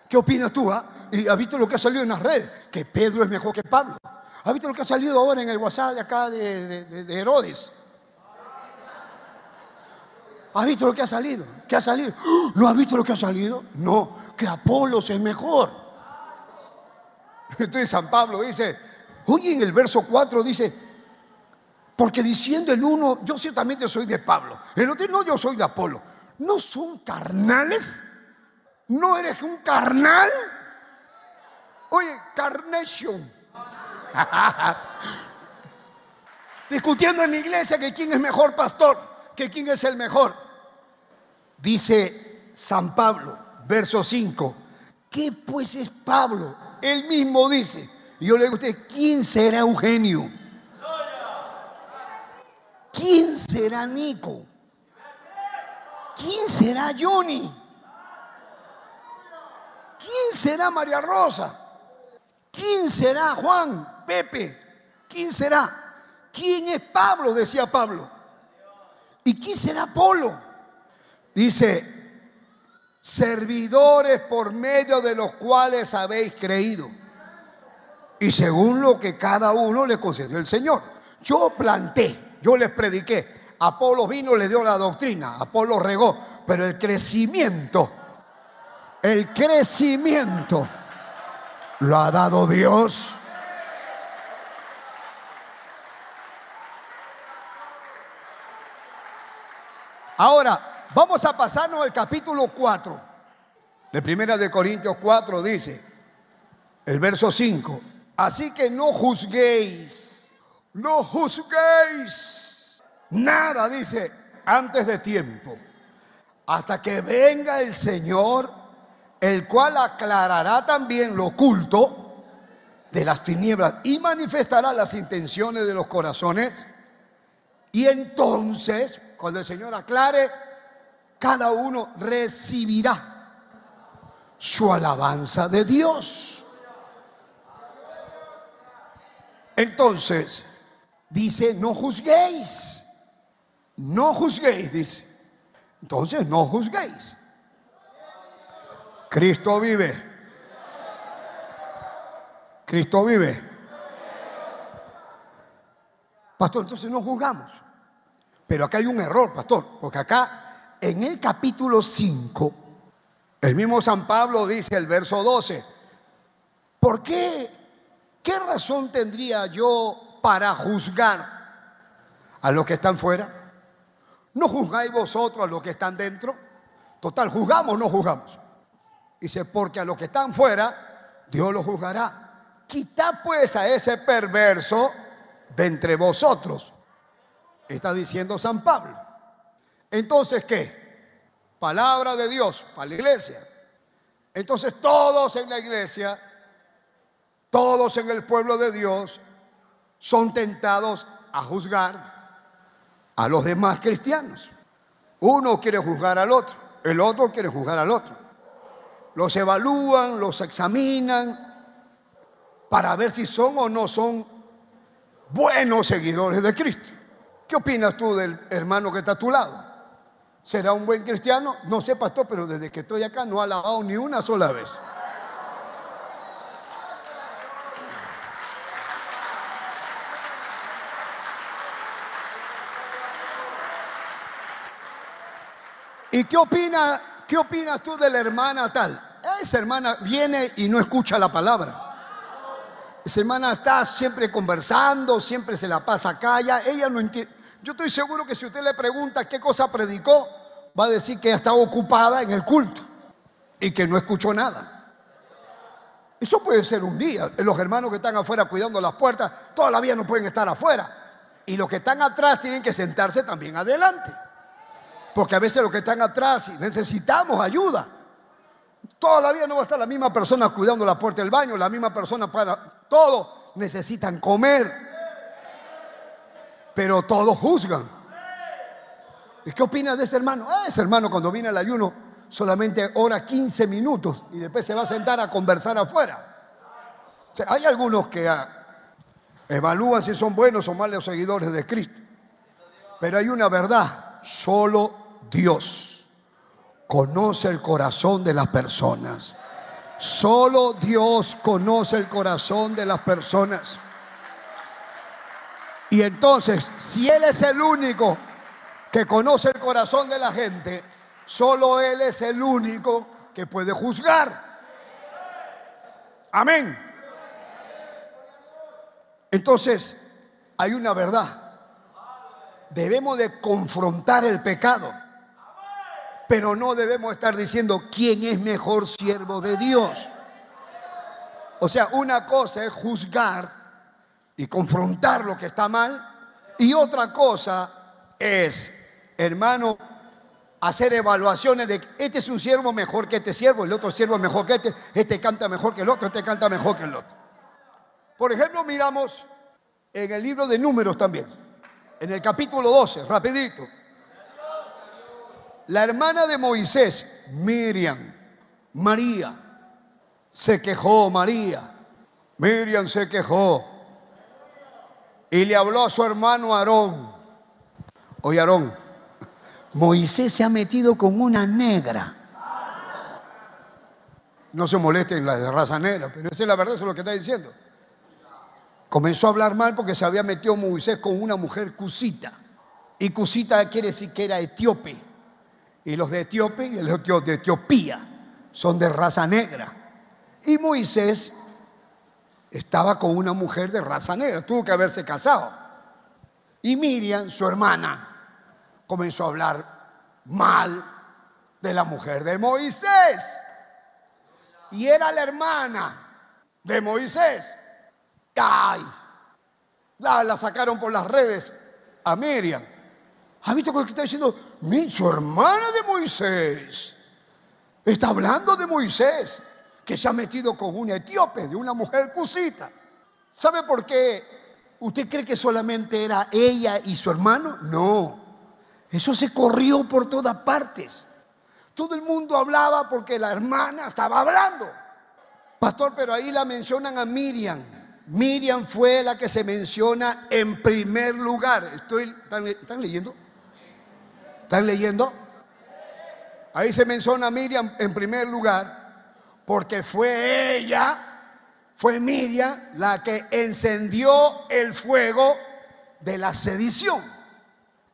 ¿Qué opinas tú? Ah? ¿Y has visto lo que ha salido en las redes? Que Pedro es mejor que Pablo. ¿Has visto lo que ha salido ahora en el WhatsApp de acá de, Herodes? ¿Has visto lo que ha salido? ¿Qué ha salido? ¿No has visto lo que ha salido? No, que Apolos es mejor. Entonces San Pablo dice, oye, en el verso 4 dice, porque diciendo el uno, yo ciertamente soy de Pablo, el otro no, yo soy de Apolo. ¿No son carnales? ¿No eres un carnal? Oye, carnation. Discutiendo en la iglesia que quién es mejor pastor, que quién es el mejor. Dice San Pablo, verso 5. ¿Qué pues es Pablo? Él mismo dice. Y yo le digo a usted, ¿quién será Eugenio? ¿Quién será Nico? ¿Quién será Johnny? ¿Quién será María Rosa? ¿Quién será Juan, Pepe? ¿Quién será? ¿Quién es Pablo? Decía Pablo. ¿Y quién será Polo? Dice, servidores por medio de los cuales habéis creído. Y según lo que cada uno le concedió el Señor. Yo planté, yo les prediqué. Apolo vino, le dio la doctrina. Apolo regó. Pero el crecimiento el crecimiento lo ha dado Dios. Ahora, vamos a pasarnos al capítulo 4. De primera de Corintios 4 dice, el verso 5, así que no juzguéis, no juzguéis nada, dice, antes de tiempo, hasta que venga el Señor el cual aclarará también lo oculto de las tinieblas y manifestará las intenciones de los corazones. Y entonces, cuando el Señor aclare, cada uno recibirá su alabanza de Dios. Entonces, dice, no juzguéis, no juzguéis, dice. Entonces, no juzguéis. Cristo vive. Cristo vive. Pastor, entonces no juzgamos. Pero acá hay un error, pastor, porque acá en el capítulo 5, el mismo San Pablo dice el verso 12, ¿por qué? ¿Qué razón tendría yo para juzgar a los que están fuera? ¿No juzgáis vosotros a los que están dentro? Total, ¿juzgamos o no juzgamos? Dice, porque a los que están fuera, Dios los juzgará. Quita pues a ese perverso de entre vosotros. Está diciendo San Pablo. Entonces, ¿qué? Palabra de Dios para la iglesia. Entonces todos en la iglesia, todos en el pueblo de Dios, son tentados a juzgar a los demás cristianos. Uno quiere juzgar al otro, el otro quiere juzgar al otro. Los evalúan, los examinan para ver si son o no son buenos seguidores de Cristo. ¿Qué opinas tú del hermano que está a tu lado? ¿Será un buen cristiano? No sé, pastor, pero desde que estoy acá no ha lavado ni una sola vez. ¿Y qué opina, qué opinas tú de la hermana tal? Esa hermana viene y no escucha la palabra. Esa hermana está siempre conversando, siempre se la pasa calla. Ella no entiende. Yo estoy seguro que si usted le pregunta qué cosa predicó, va a decir que está ocupada en el culto y que no escuchó nada. Eso puede ser un día. Los hermanos que están afuera cuidando las puertas, todavía no pueden estar afuera. Y los que están atrás tienen que sentarse también adelante. Porque a veces los que están atrás necesitamos ayuda. Todavía no va a estar la misma persona cuidando la puerta del baño, la misma persona para todo. Necesitan comer. Pero todos juzgan. ¿Y qué opinas de ese hermano? Ah, ese hermano cuando viene al ayuno solamente ora 15 minutos y después se va a sentar a conversar afuera. hay algunos que ah, evalúan si son buenos o malos seguidores de Cristo. Pero hay una verdad, solo Dios conoce el corazón de las personas. Solo Dios conoce el corazón de las personas. Y entonces, si Él es el único que conoce el corazón de la gente, solo Él es el único que puede juzgar. Amén. Entonces, hay una verdad. Debemos de confrontar el pecado pero no debemos estar diciendo quién es mejor siervo de Dios. O sea, una cosa es juzgar y confrontar lo que está mal y otra cosa es, hermano, hacer evaluaciones de este es un siervo mejor que este siervo, el otro siervo mejor que este, este canta mejor que el otro, este canta mejor que el otro. Por ejemplo, miramos en el libro de números también, en el capítulo 12, rapidito. La hermana de Moisés, Miriam, María, se quejó María. Miriam se quejó y le habló a su hermano Aarón. Oye, Aarón, Moisés se ha metido con una negra. No se molesten las de raza negra, pero esa es la verdad, eso es lo que está diciendo. Comenzó a hablar mal porque se había metido Moisés con una mujer cusita. Y cusita quiere decir que era etíope y los de Etiopía y de Etiopía son de raza negra. Y Moisés estaba con una mujer de raza negra, tuvo que haberse casado. Y Miriam, su hermana, comenzó a hablar mal de la mujer de Moisés. Y era la hermana de Moisés. ¡Ay! La, sacaron por las redes a Miriam. ¿Ha visto lo que está diciendo? Mi, su hermana de Moisés. Está hablando de Moisés, que se ha metido con una etíope, de una mujer cusita. ¿Sabe por qué? ¿Usted cree que solamente era ella y su hermano? No. Eso se corrió por todas partes. Todo el mundo hablaba porque la hermana estaba hablando. Pastor, pero ahí la mencionan a Miriam. Miriam fue la que se menciona en primer lugar. Estoy, ¿Están leyendo? ¿Están leyendo? Ahí se menciona a Miriam en primer lugar, porque fue ella, fue Miriam la que encendió el fuego de la sedición.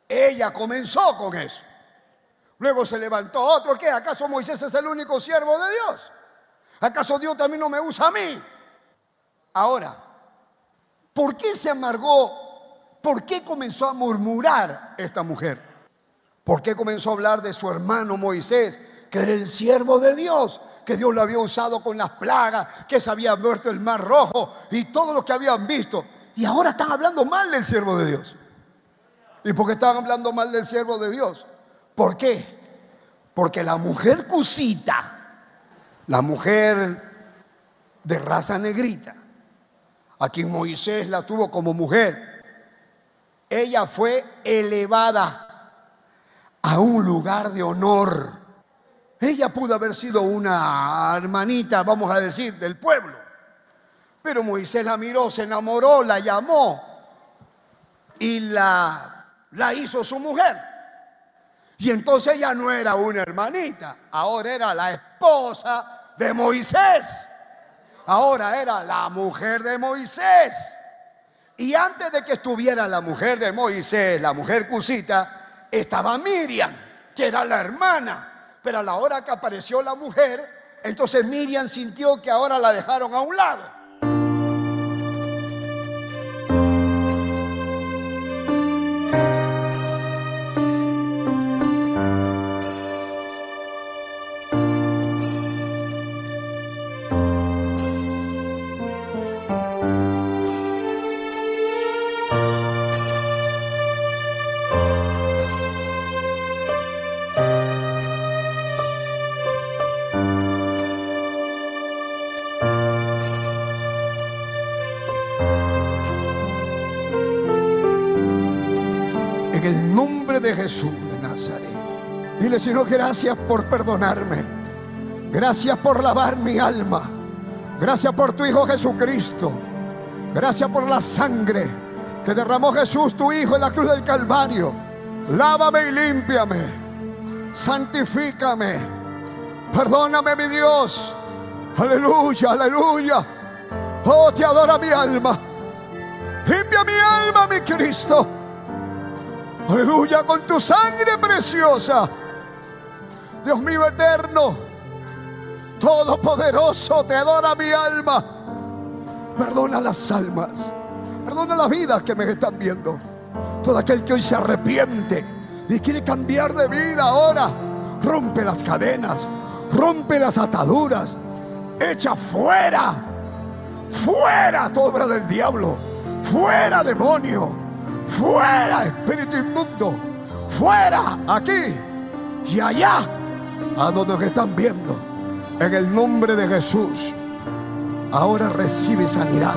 Ella comenzó con eso. Luego se levantó otro, ¿qué? ¿Acaso Moisés es el único siervo de Dios? ¿Acaso Dios también no me usa a mí? Ahora, ¿por qué se amargó? ¿Por qué comenzó a murmurar esta mujer? ¿Por qué comenzó a hablar de su hermano Moisés, que era el siervo de Dios? que Dios lo había usado con las plagas, que se había muerto el mar rojo y todo lo que habían visto. Y ahora están hablando mal del siervo de Dios. ¿Y por qué están hablando mal del siervo de Dios? ¿Por qué? Porque la mujer cusita, la mujer de raza negrita, a quien Moisés la tuvo como mujer, ella fue elevada a un lugar de honor. Ella pudo haber sido una hermanita, vamos a decir, del pueblo. Pero Moisés la miró, se enamoró, la llamó y la, la hizo su mujer. Y entonces ella no era una hermanita, ahora era la esposa de Moisés. Ahora era la mujer de Moisés. Y antes de que estuviera la mujer de Moisés, la mujer Cusita, estaba Miriam, que era la hermana. Pero a la hora que apareció la mujer, entonces Miriam sintió que ahora la dejaron a un lado. Jesús de Nazaret. Dile, Señor, gracias por perdonarme. Gracias por lavar mi alma. Gracias por tu Hijo Jesucristo. Gracias por la sangre que derramó Jesús, tu Hijo, en la cruz del Calvario. Lávame y límpiame. Santifícame. Perdóname, mi Dios. Aleluya, aleluya. Oh, te adora mi alma. Limpia mi alma, mi Cristo. Aleluya, con tu sangre preciosa. Dios mío eterno, todopoderoso, te adora mi alma. Perdona las almas, perdona las vidas que me están viendo. Todo aquel que hoy se arrepiente y quiere cambiar de vida ahora, rompe las cadenas, rompe las ataduras, echa fuera, fuera toda obra del diablo, fuera demonio Fuera, espíritu inmundo. Fuera, aquí y allá. A donde están viendo. En el nombre de Jesús. Ahora recibe sanidad.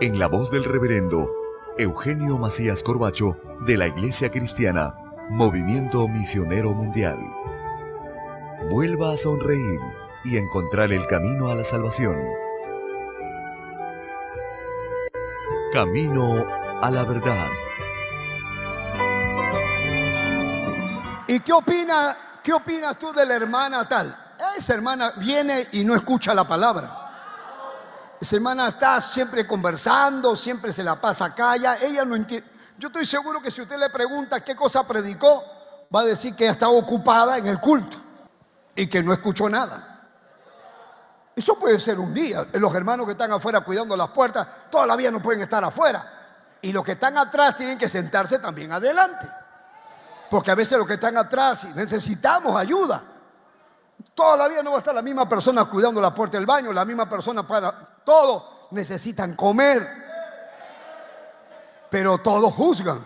en la voz del reverendo Eugenio Macías Corbacho de la Iglesia Cristiana, Movimiento Misionero Mundial. Vuelva a sonreír y encontrar el camino a la salvación. Camino a la verdad. ¿Y qué opina, qué opinas tú de la hermana tal? Esa hermana viene y no escucha la palabra. Esa hermana está siempre conversando, siempre se la pasa calla. Ella no entiende. Yo estoy seguro que si usted le pregunta qué cosa predicó, va a decir que está ocupada en el culto y que no escuchó nada. Eso puede ser un día. Los hermanos que están afuera cuidando las puertas, todavía no pueden estar afuera. Y los que están atrás tienen que sentarse también adelante. Porque a veces los que están atrás necesitamos ayuda. Todavía no va a estar la misma persona cuidando la puerta del baño, la misma persona para todo. Necesitan comer. Pero todos juzgan.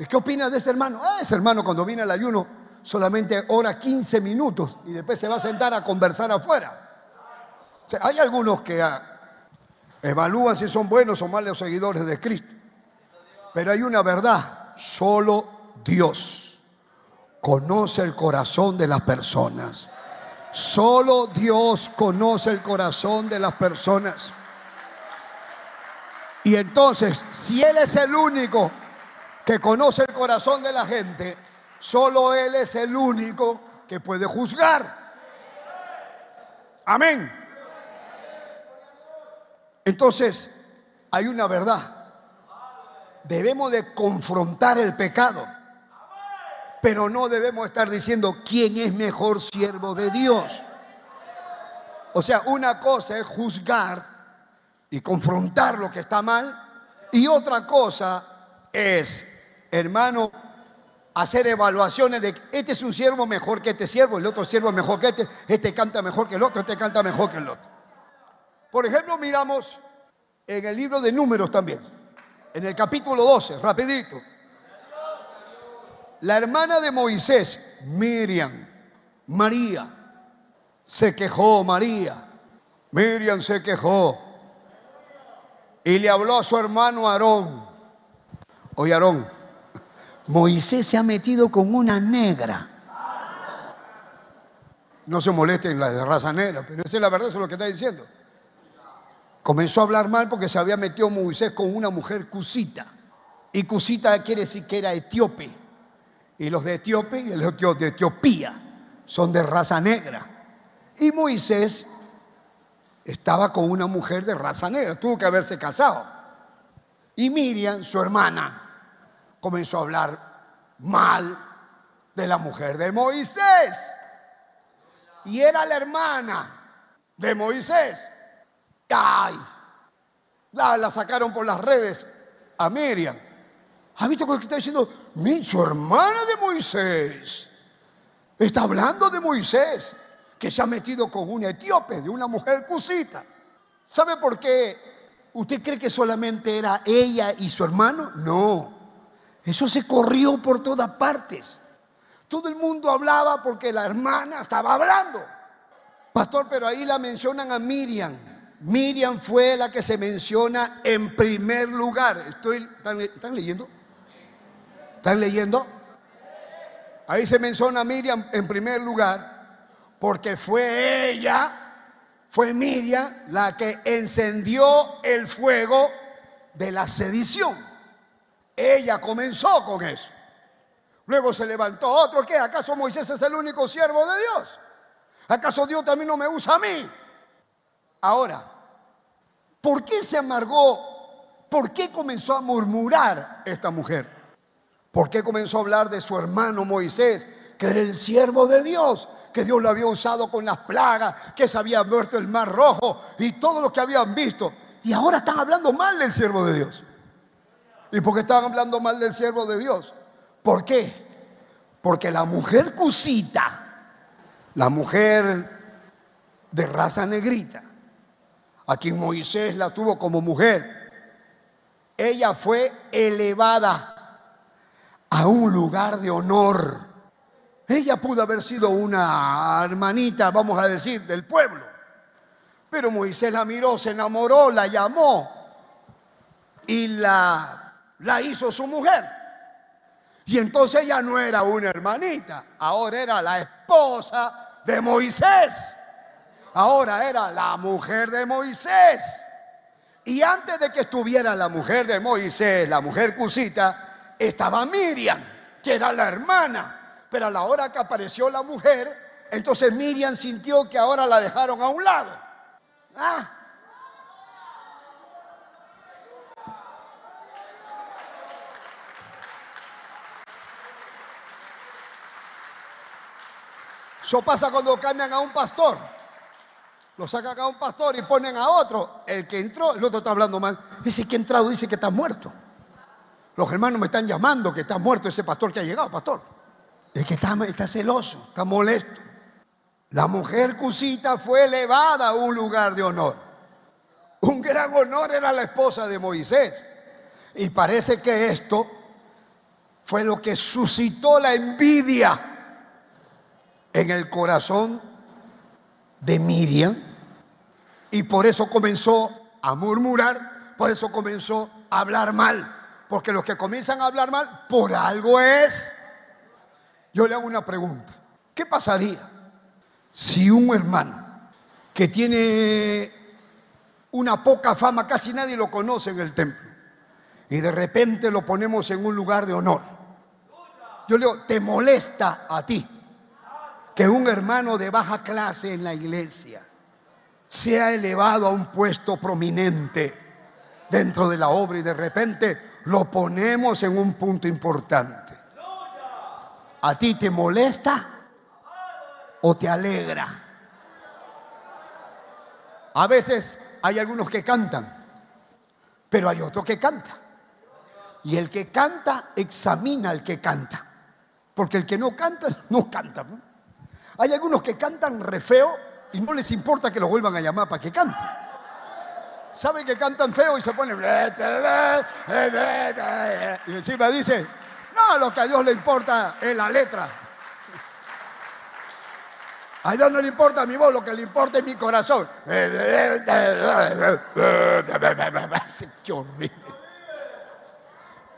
¿Y qué opinas de ese hermano? Ah, ese hermano cuando viene al ayuno solamente ora 15 minutos y después se va a sentar a conversar afuera. hay algunos que ah, evalúan si son buenos o malos seguidores de Cristo. Pero hay una verdad, solo Dios conoce el corazón de las personas. Solo Dios conoce el corazón de las personas. Y entonces, si Él es el único que conoce el corazón de la gente, solo Él es el único que puede juzgar. Amén. Entonces, hay una verdad. Debemos de confrontar el pecado. Pero no debemos estar diciendo quién es mejor siervo de Dios. O sea, una cosa es juzgar y confrontar lo que está mal. Y otra cosa es, hermano, hacer evaluaciones de este es un siervo mejor que este siervo, el otro siervo mejor que este, este canta mejor que el otro, este canta mejor que el otro. Por ejemplo, miramos en el libro de números también, en el capítulo 12, rapidito. La hermana de Moisés, Miriam, María, se quejó María. Miriam se quejó y le habló a su hermano Aarón. Oye, Aarón, Moisés se ha metido con una negra. No se molesten la de raza negra, pero esa es la verdad, eso es lo que está diciendo. Comenzó a hablar mal porque se había metido Moisés con una mujer cusita. Y cusita quiere decir que era etíope y los de Etiopía y de Etiopía son de raza negra. Y Moisés estaba con una mujer de raza negra, tuvo que haberse casado. Y Miriam, su hermana, comenzó a hablar mal de la mujer de Moisés. Y era la hermana de Moisés. ¡Ay! La, la sacaron por las redes a Miriam. ¿Ha visto lo que está diciendo? Su hermana de Moisés. Está hablando de Moisés, que se ha metido con una etíope, de una mujer cusita. ¿Sabe por qué usted cree que solamente era ella y su hermano? No. Eso se corrió por todas partes. Todo el mundo hablaba porque la hermana estaba hablando. Pastor, pero ahí la mencionan a Miriam. Miriam fue la que se menciona en primer lugar. Estoy, ¿Están leyendo? ¿Están leyendo? Ahí se menciona a Miriam en primer lugar, porque fue ella, fue Miriam la que encendió el fuego de la sedición. Ella comenzó con eso. Luego se levantó otro. ¿Qué? ¿Acaso Moisés es el único siervo de Dios? ¿Acaso Dios también no me usa a mí? Ahora, ¿por qué se amargó? ¿Por qué comenzó a murmurar esta mujer? ¿Por qué comenzó a hablar de su hermano Moisés, que era el siervo de Dios? que Dios lo había usado con las plagas, que se había muerto el mar rojo y todo lo que habían visto. Y ahora están hablando mal del siervo de Dios. ¿Y por qué están hablando mal del siervo de Dios? ¿Por qué? Porque la mujer cusita, la mujer de raza negrita, a quien Moisés la tuvo como mujer, ella fue elevada a un lugar de honor ella pudo haber sido una hermanita, vamos a decir, del pueblo. Pero Moisés la miró, se enamoró, la llamó y la, la hizo su mujer. Y entonces ella no era una hermanita, ahora era la esposa de Moisés. Ahora era la mujer de Moisés. Y antes de que estuviera la mujer de Moisés, la mujer cusita, estaba Miriam, que era la hermana. Pero a la hora que apareció la mujer, entonces Miriam sintió que ahora la dejaron a un lado. Ah. Eso pasa cuando cambian a un pastor. Lo sacan a un pastor y ponen a otro. El que entró, el otro está hablando mal. Dice que entrado, dice que está muerto. Los hermanos me están llamando que está muerto ese pastor que ha llegado, pastor. Es que está, está celoso, está molesto. La mujer Cusita fue elevada a un lugar de honor. Un gran honor era la esposa de Moisés. Y parece que esto fue lo que suscitó la envidia en el corazón de Miriam. Y por eso comenzó a murmurar, por eso comenzó a hablar mal. Porque los que comienzan a hablar mal, por algo es. Yo le hago una pregunta. ¿Qué pasaría si un hermano que tiene una poca fama, casi nadie lo conoce en el templo, y de repente lo ponemos en un lugar de honor? Yo le digo, ¿te molesta a ti que un hermano de baja clase en la iglesia sea elevado a un puesto prominente dentro de la obra y de repente lo ponemos en un punto importante? ¿A ti te molesta o te alegra? A veces hay algunos que cantan, pero hay otro que canta. Y el que canta examina al que canta. Porque el que no canta, no canta. Hay algunos que cantan re feo y no les importa que los vuelvan a llamar para que cante. ¿Saben que cantan feo y se ponen... Y encima dice, no, lo que a Dios le importa es la letra. A Dios no le importa mi voz, lo que le importa es mi corazón. Qué horrible.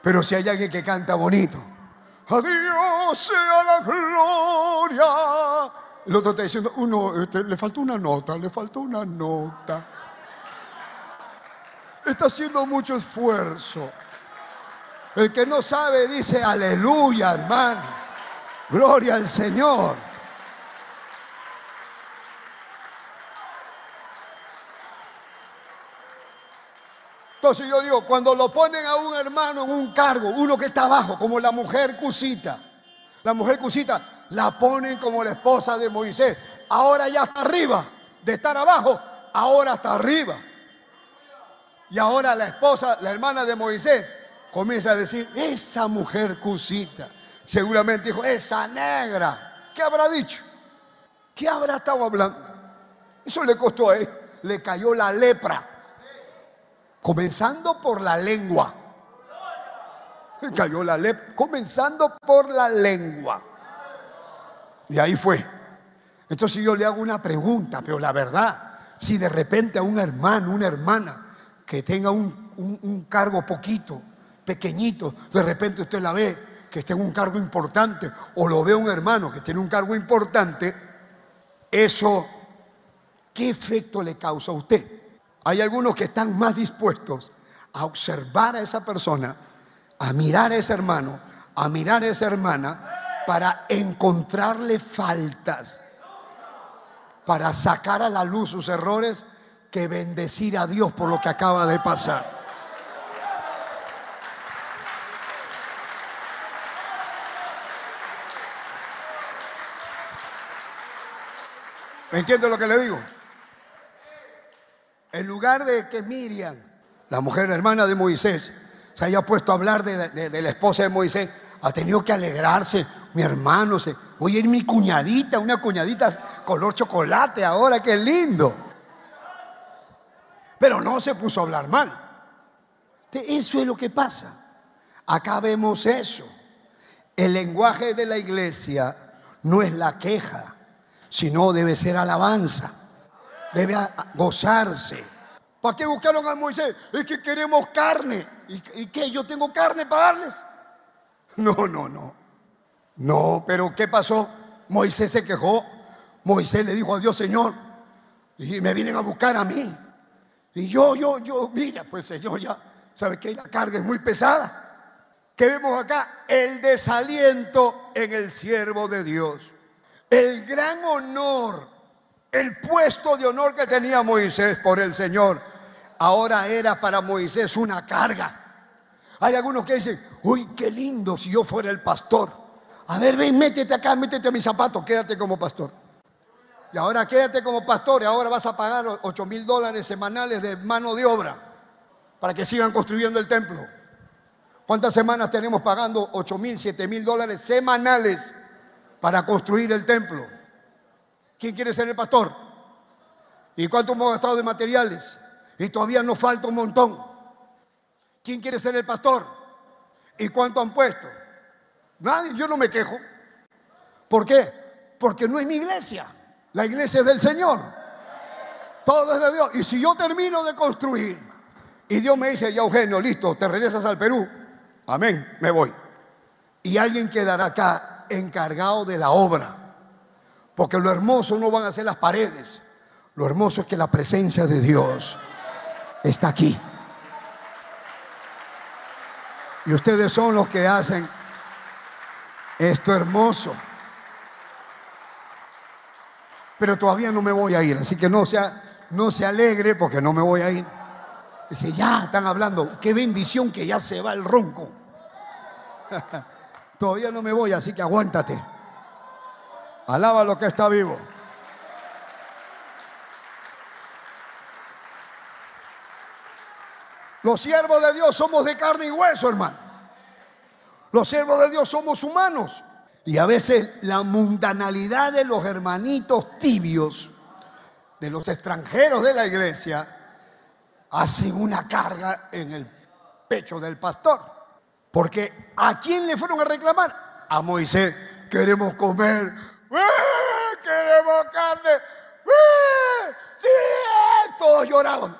Pero si hay alguien que canta bonito, a Dios sea la gloria. El otro está diciendo, uno, este, le faltó una nota, le faltó una nota. Está haciendo mucho esfuerzo. El que no sabe dice aleluya, hermano. Gloria al Señor. Entonces yo digo, cuando lo ponen a un hermano en un cargo, uno que está abajo, como la mujer Cusita, la mujer Cusita la ponen como la esposa de Moisés. Ahora ya está arriba, de estar abajo, ahora está arriba. Y ahora la esposa, la hermana de Moisés, comienza a decir, esa mujer cusita. Seguramente dijo, esa negra. ¿Qué habrá dicho? ¿Qué habrá estado hablando? Eso le costó a él. Le cayó la lepra. Comenzando por la lengua. Le cayó la lepra. Comenzando por la lengua. Y ahí fue. Entonces yo le hago una pregunta, pero la verdad, si de repente a un hermano, una hermana que tenga un, un cargo poquito, pequeñito, de repente usted la ve que está en un cargo importante o lo ve un hermano que tiene un cargo importante, eso ¿qué efecto le causa a usted? Hay algunos que están más dispuestos a observar a esa persona, a mirar a ese hermano, a mirar a esa hermana, para encontrarle faltas, para sacar a la luz sus errores, que bendecir a Dios por lo que acaba de pasar. ¿Me entiende lo que le digo? En lugar de que Miriam, la mujer hermana de Moisés, se haya puesto a hablar de la, esposa de Moisés, ha tenido que alegrarse. Mi hermano, se, ir mi cuñadita, una cuñadita color chocolate ahora, qué lindo. Pero no se puso a hablar mal. Eso es lo que pasa. Acá vemos eso. El lenguaje de la iglesia no es la queja, sino debe ser alabanza. Debe gozarse. ¿Para qué buscaron a Moisés? Es que queremos carne. ¿Y, ¿Y qué? ¿Yo tengo carne para darles? No, no, no. No, pero ¿qué pasó? Moisés se quejó. Moisés le dijo a Dios, Señor, y me vienen a buscar a mí. Y yo, yo, yo, mira, pues Señor, ya, ¿sabe que La carga es muy pesada. ¿Qué vemos acá? El desaliento en el siervo de Dios. El gran honor, el puesto de honor que tenía Moisés por el Señor, ahora era para Moisés una carga. Hay algunos que dicen, uy, qué lindo si yo fuera el pastor. A ver, ven, métete acá, métete a mi zapato, quédate como pastor. Y ahora quédate como pastor y ahora vas a pagar 8 mil dólares semanales de mano de obra para que sigan construyendo el templo. ¿Cuántas semanas tenemos pagando 8 mil, 7 mil dólares semanales para construir el templo? ¿Quién quiere ser el pastor? ¿Y cuánto hemos gastado de materiales? Y todavía nos falta un montón. ¿Quién quiere ser el pastor? ¿Y cuánto han puesto? Nadie, yo no me quejo. ¿Por qué? Porque no es mi iglesia. La iglesia es del Señor. Todo es de Dios. Y si yo termino de construir y Dios me dice, ya Eugenio, listo, te regresas al Perú. Amén, me voy. Y alguien quedará acá encargado de la obra. Porque lo hermoso no van a ser las paredes. Lo hermoso es que la presencia de Dios está aquí. Y ustedes son los que hacen esto hermoso. Pero todavía no me voy a ir, así que no, sea, no se alegre porque no me voy a ir. Dice, ya están hablando, qué bendición que ya se va el ronco. todavía no me voy, así que aguántate. Alaba lo que está vivo. Los siervos de Dios somos de carne y hueso, hermano. Los siervos de Dios somos humanos. Y a veces la mundanalidad de los hermanitos tibios, de los extranjeros de la iglesia, hacen una carga en el pecho del pastor. Porque ¿a quién le fueron a reclamar? A Moisés. Queremos comer. ¡Eh! Queremos carne. ¡Eh! Sí, todos lloraban.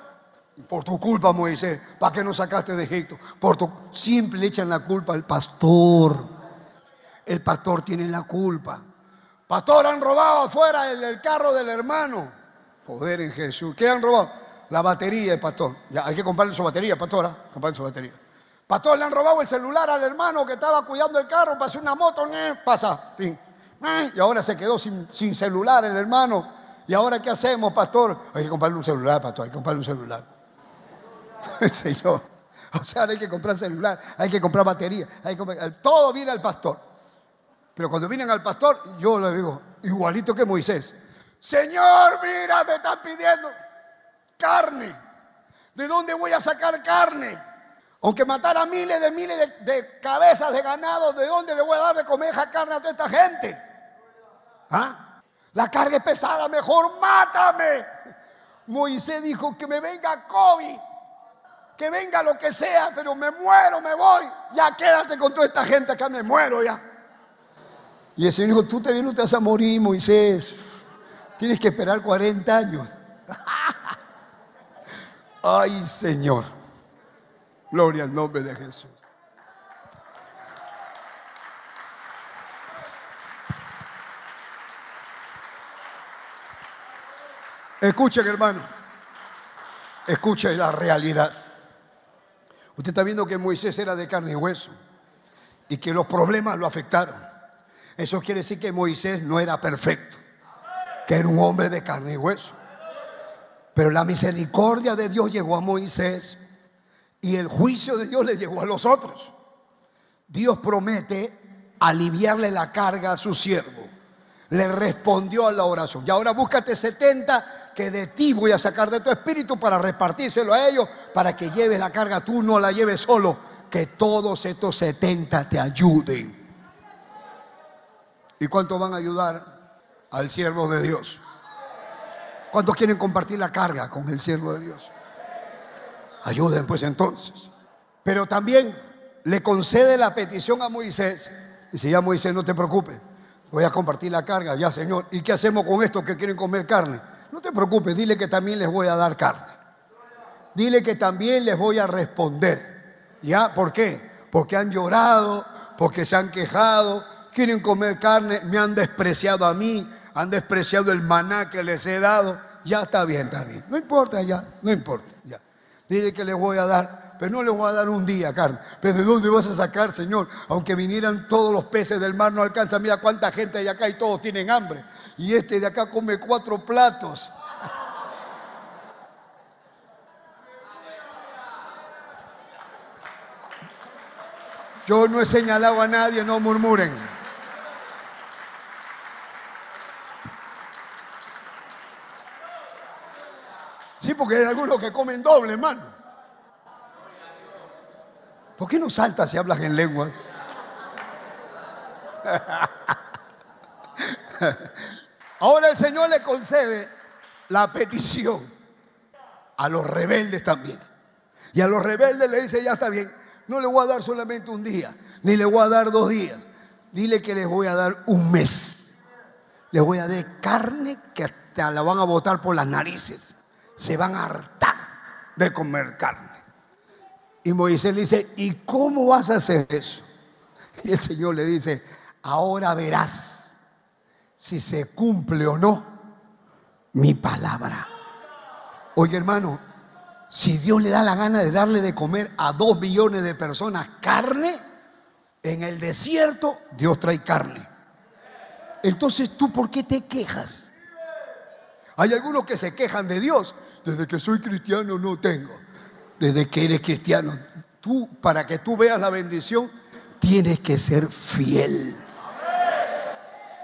Por tu culpa, Moisés, ¿para qué nos sacaste de Egipto? Por tu siempre le echan la culpa al pastor. El pastor tiene la culpa. Pastor, han robado afuera el, carro del hermano. Poder en Jesús. ¿Qué han robado? La batería del pastor. Ya, hay que comprarle su batería, pastora. Comprarle su batería. Pastor, le han robado el celular al hermano que estaba cuidando el carro. Pasó una moto, pasa. Y ahora se quedó sin, celular el hermano. ¿Y ahora qué hacemos, pastor? Hay que comprarle un celular, pastor. Hay que comprarle un celular. Señor. O sea, hay que comprar celular, hay que comprar batería, hay que todo viene al pastor. Pero cuando vienen al pastor, yo le digo, igualito que Moisés, Señor, mira, me están pidiendo carne. ¿De dónde voy a sacar carne? Aunque matara miles de miles de, cabezas de ganado, ¿de dónde le voy a dar de comer esa carne a toda esta gente? ¿Ah? La carga es pesada, mejor mátame. Moisés dijo que me venga COVID que venga lo que sea, pero me muero, me voy. Ya quédate con toda esta gente acá, me muero ya. Y el Señor dijo, tú te vienes, te vas a morir, Moisés. Tienes que esperar 40 años. Ay, Señor. Gloria al nombre de Jesús. Escuchen, hermano. Escuchen la realidad. Usted está viendo que Moisés era de carne y hueso y que los problemas lo afectaron. Eso quiere decir que Moisés no era perfecto, que era un hombre de carne y hueso. Pero la misericordia de Dios llegó a Moisés y el juicio de Dios le llegó a los otros. Dios promete aliviarle la carga a su siervo. Le respondió a la oración. Y ahora búscate 70 que de ti voy a sacar de tu espíritu para repartírselo a ellos, para que lleves la carga, tú no la lleves solo, que todos estos 70 te ayuden. ¿Y cuánto van a ayudar al siervo de Dios? ¿Cuántos quieren compartir la carga con el siervo de Dios? Ayuden pues entonces. Pero también le concede la petición a Moisés. Dice, ya Moisés, no te preocupes, voy a compartir la carga, ya Señor. ¿Y qué hacemos con estos que quieren comer carne? No te preocupes, dile que también les voy a dar carne. Dile que también les voy a responder. ¿Ya? ¿Por qué? Porque han llorado, porque se han quejado, quieren comer carne, me han despreciado a mí, han despreciado el maná que les he dado. Ya está bien, está. No importa ya, no importa, ya. Dile que les voy a dar, pero no les voy a dar un día carne. Pero ¿de dónde vas a sacar, Señor? Aunque vinieran todos los peces del mar, no alcanza. Mira cuánta gente hay acá y todos tienen hambre. Y este de acá come cuatro platos. Yo no he señalado a nadie, no murmuren. Sí, porque hay algunos que comen doble, hermano. ¿Por qué no saltas si hablas en lenguas? Ahora el Señor le concede la petición a los rebeldes también. Y a los rebeldes le dice, ya está bien, no le voy a dar solamente un día, ni le voy a dar dos días. Dile que les voy a dar un mes. Les voy a dar carne que hasta la van a botar por las narices. Se van a hartar de comer carne. Y Moisés le dice, ¿y cómo vas a hacer eso? Y el Señor le dice, ahora verás si se cumple o no mi palabra. Oye hermano, si Dios le da la gana de darle de comer a dos millones de personas carne, en el desierto Dios trae carne. Entonces tú, ¿por qué te quejas? Hay algunos que se quejan de Dios. Desde que soy cristiano no tengo. Desde que eres cristiano, tú, para que tú veas la bendición, tienes que ser fiel.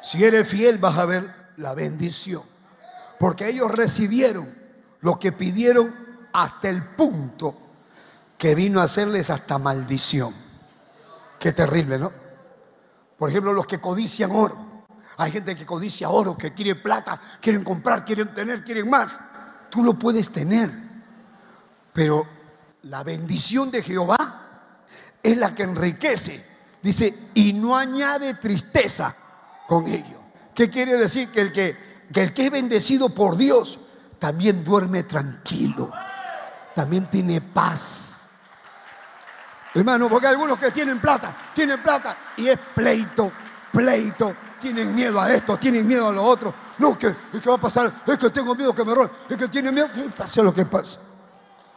Si eres fiel vas a ver la bendición. Porque ellos recibieron lo que pidieron hasta el punto que vino a hacerles hasta maldición. Qué terrible, ¿no? Por ejemplo, los que codician oro. Hay gente que codicia oro, que quiere plata, quieren comprar, quieren tener, quieren más. Tú lo puedes tener. Pero la bendición de Jehová es la que enriquece. Dice, y no añade tristeza con ello. ¿Qué quiere decir? Que el que, el que es bendecido por Dios también duerme tranquilo, también tiene paz. Hermano, porque algunos que tienen plata, tienen plata y es pleito, pleito, tienen miedo a esto, tienen miedo a lo otro. No, que, ¿qué va a pasar? Es que tengo miedo que me roben, es que tiene miedo, pase lo que pase.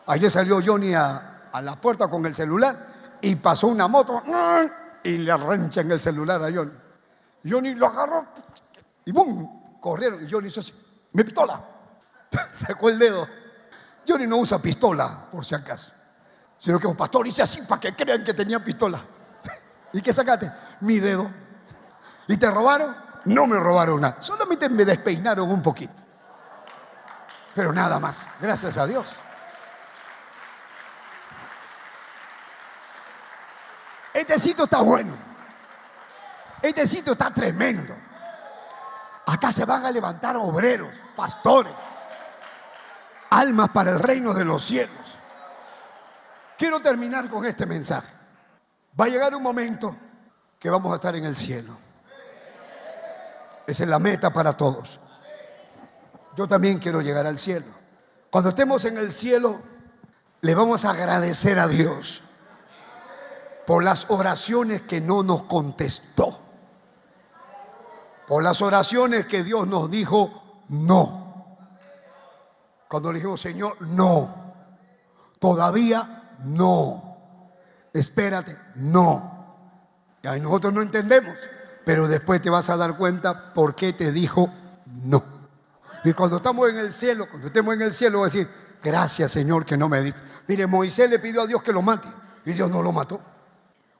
Ayer salió Johnny a, la puerta con el celular y pasó una moto y le arranchan el celular a Johnny. Johnny lo agarró y ¡bum! Corrieron. Johnny hizo así, mi pistola. Sacó el dedo. Johnny no usa pistola, por si acaso. Sino que un pastor hice así para que crean que tenía pistola. ¿Y qué sacaste? Mi dedo. ¿Y te robaron? No me robaron nada. Solamente me despeinaron un poquito. Pero nada más. Gracias a Dios. Este sitio está bueno. Este sitio está tremendo. Acá se van a levantar obreros, pastores, almas para el reino de los cielos. Quiero terminar con este mensaje. Va a llegar un momento que vamos a estar en el cielo. Esa es la meta para todos. Yo también quiero llegar al cielo. Cuando estemos en el cielo, le vamos a agradecer a Dios por las oraciones que no nos contestó, por las oraciones que Dios nos dijo no. Cuando le dijimos, Señor, no. Todavía no. Espérate, no. Y nosotros no entendemos, pero después te vas a dar cuenta por qué te dijo no. Y cuando estamos en el cielo, cuando estemos en el cielo, voy a decir, gracias Señor que no me diste. Mire, Moisés le pidió a Dios que lo mate y Dios no lo mató.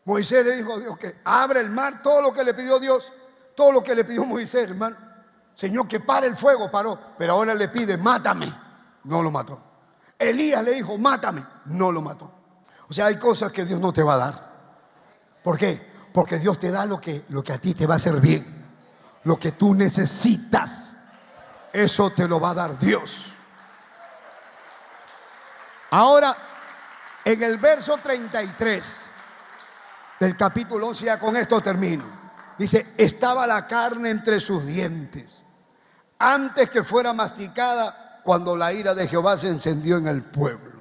Moisés le dijo a Dios que abra el mar, todo lo que le pidió Dios, todo lo que le pidió Moisés, hermano. Señor, que pare el fuego, paró. Pero ahora le pide, mátame. No lo mató. Elías le dijo, mátame. No lo mató. O sea, hay cosas que Dios no te va a dar. ¿Por qué? Porque Dios te da lo que, lo que a ti te va a hacer bien. Lo que tú necesitas. Eso te lo va a dar Dios. Ahora, en el verso 33 del capítulo 11, ya con esto termino. Dice, estaba la carne entre sus dientes, antes que fuera masticada, cuando la ira de Jehová se encendió en el pueblo.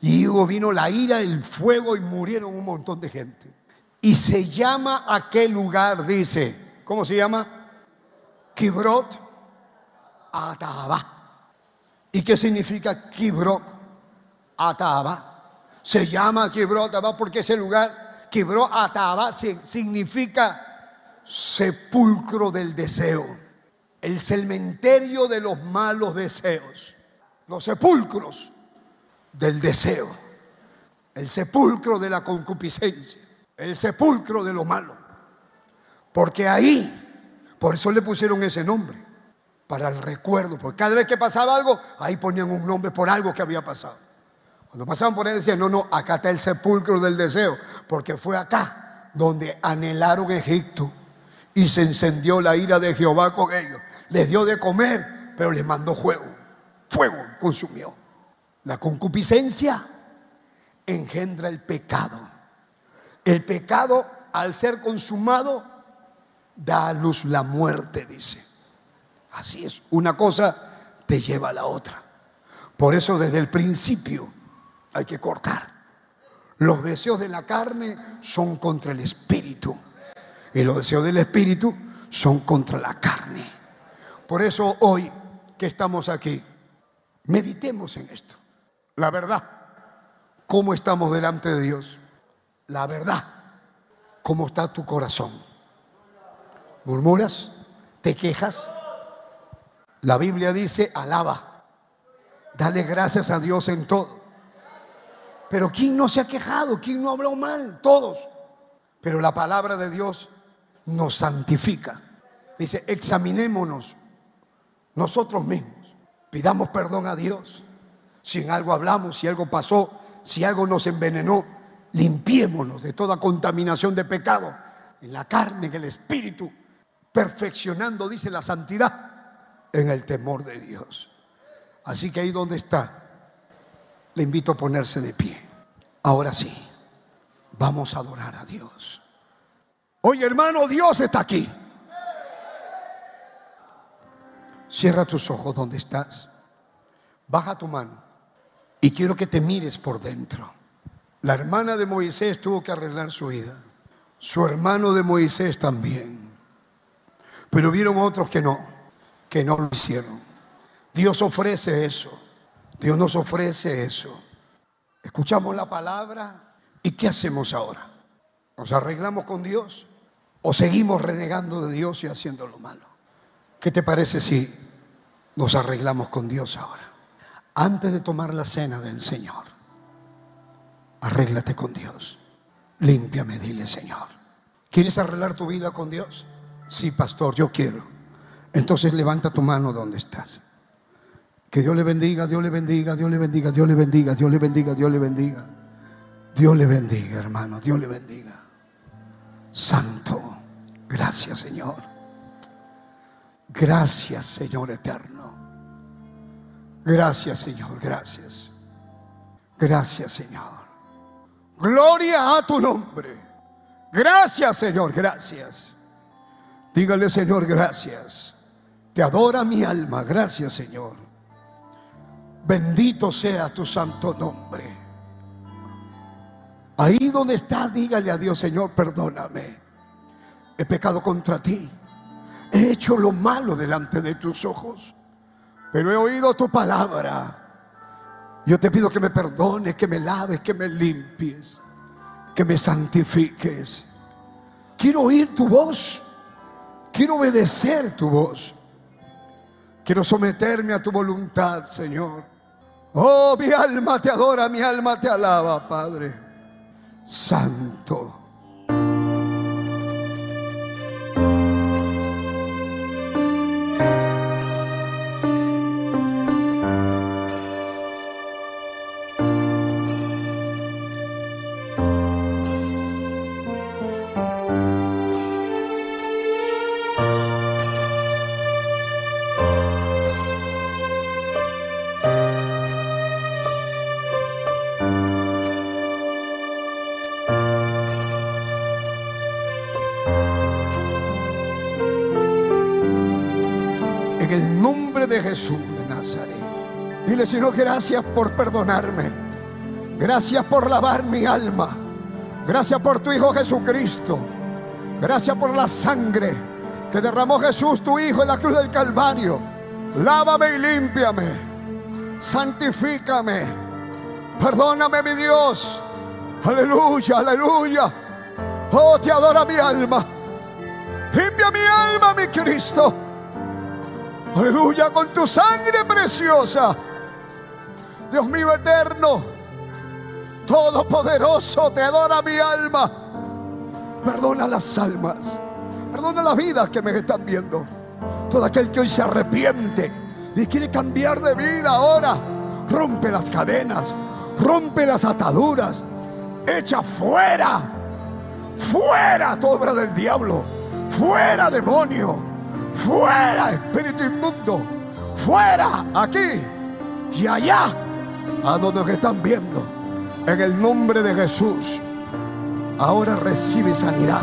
Y vino la ira, el fuego y murieron un montón de gente. Y se llama aquel lugar, dice, ¿cómo se llama? Kibrot Ataba. ¿Y qué significa Kibrot Ataba? Se llama Kibrot Ataba porque ese lugar quebró Ataba significa sepulcro del deseo, el cementerio de los malos deseos, los sepulcros del deseo, el sepulcro de la concupiscencia, el sepulcro de lo malo. Porque ahí, por eso le pusieron ese nombre, para el recuerdo, porque cada vez que pasaba algo, ahí ponían un nombre por algo que había pasado. Cuando pasaban por ahí decían, no, no, acá está el sepulcro del deseo, porque fue acá donde anhelaron Egipto y se encendió la ira de Jehová con ellos. Les dio de comer, pero les mandó fuego. Fuego consumió. La concupiscencia engendra el pecado. El pecado, al ser consumado, da a luz la muerte, dice. Así es, una cosa te lleva a la otra. Por eso desde el principio hay que cortar. Los deseos de la carne son contra el espíritu y los deseos del espíritu son contra la carne. Por eso hoy que estamos aquí, meditemos en esto. La verdad, cómo estamos delante de Dios. La verdad, cómo está tu corazón. ¿Murmuras? ¿Te quejas? La Biblia dice, alaba. Dale gracias a Dios en todo. Pero ¿quién no se ha quejado? ¿Quién no ha hablado mal? Todos. Pero la palabra de Dios nos santifica. Dice, examinémonos nosotros mismos. Pidamos perdón a Dios. Si en algo hablamos, si algo pasó, si algo nos envenenó, limpiémonos de toda contaminación de pecado en la carne, en el espíritu, perfeccionando, dice la santidad, en el temor de Dios. Así que ahí donde está, le invito a ponerse de pie. Ahora sí, vamos a adorar a Dios. Oye hermano, Dios está aquí. Cierra tus ojos donde estás. Baja tu mano y quiero que te mires por dentro. La hermana de Moisés tuvo que arreglar su vida. Su hermano de Moisés también. Pero vieron otros que no, que no lo hicieron. Dios ofrece eso. Dios nos ofrece eso. Escuchamos la palabra y ¿qué hacemos ahora? ¿Nos arreglamos con Dios o seguimos renegando de Dios y haciendo lo malo? ¿Qué te parece si nos arreglamos con Dios ahora? Antes de tomar la cena del Señor, arréglate con Dios. Límpiame, dile Señor. ¿Quieres arreglar tu vida con Dios? Sí, pastor, yo quiero. Entonces levanta tu mano donde estás. Que Dios le bendiga, Dios le bendiga, Dios le bendiga, Dios le bendiga, Dios le bendiga, Dios le bendiga. Dios le bendiga, hermano, Dios le bendiga. Santo, gracias Señor. Gracias Señor eterno. Gracias Señor, gracias. Gracias Señor. Gloria a tu nombre. Gracias Señor, gracias. Dígale Señor, gracias. Te adora mi alma, gracias Señor. Bendito sea tu santo nombre. Ahí donde estás, dígale a Dios, Señor, perdóname. He pecado contra ti. He hecho lo malo delante de tus ojos. pero he oído tu palabra. Yo te pido que me perdones, que me laves, que me limpies, que me santifiques. Quiero oír tu voz, quiero obedecer tu voz, quiero someterme a tu voluntad, Señor. Oh, mi alma te adora, mi alma te alaba, Padre Santo. Jesús de Nazaret. Dile, Señor, gracias por perdonarme. Gracias por lavar mi alma. Gracias por tu Hijo Jesucristo. Gracias por la sangre que derramó Jesús, tu Hijo, en la cruz del Calvario. Lávame y límpiame. Santifícame. Perdóname, mi Dios. Aleluya, aleluya. Oh, te adora mi alma. Limpia mi alma, mi Cristo. Aleluya, con tu sangre preciosa. Dios mío eterno, todopoderoso, te adora mi alma. Perdona las almas, perdona las vidas que me están viendo. Todo aquel que hoy se arrepiente y quiere cambiar de vida ahora, rompe las cadenas, rompe las ataduras, echa fuera, fuera toda obra del diablo, fuera demonio Fuera, espíritu inmundo. Fuera, aquí y allá, a donde están viendo. En el nombre de Jesús, ahora recibe sanidad.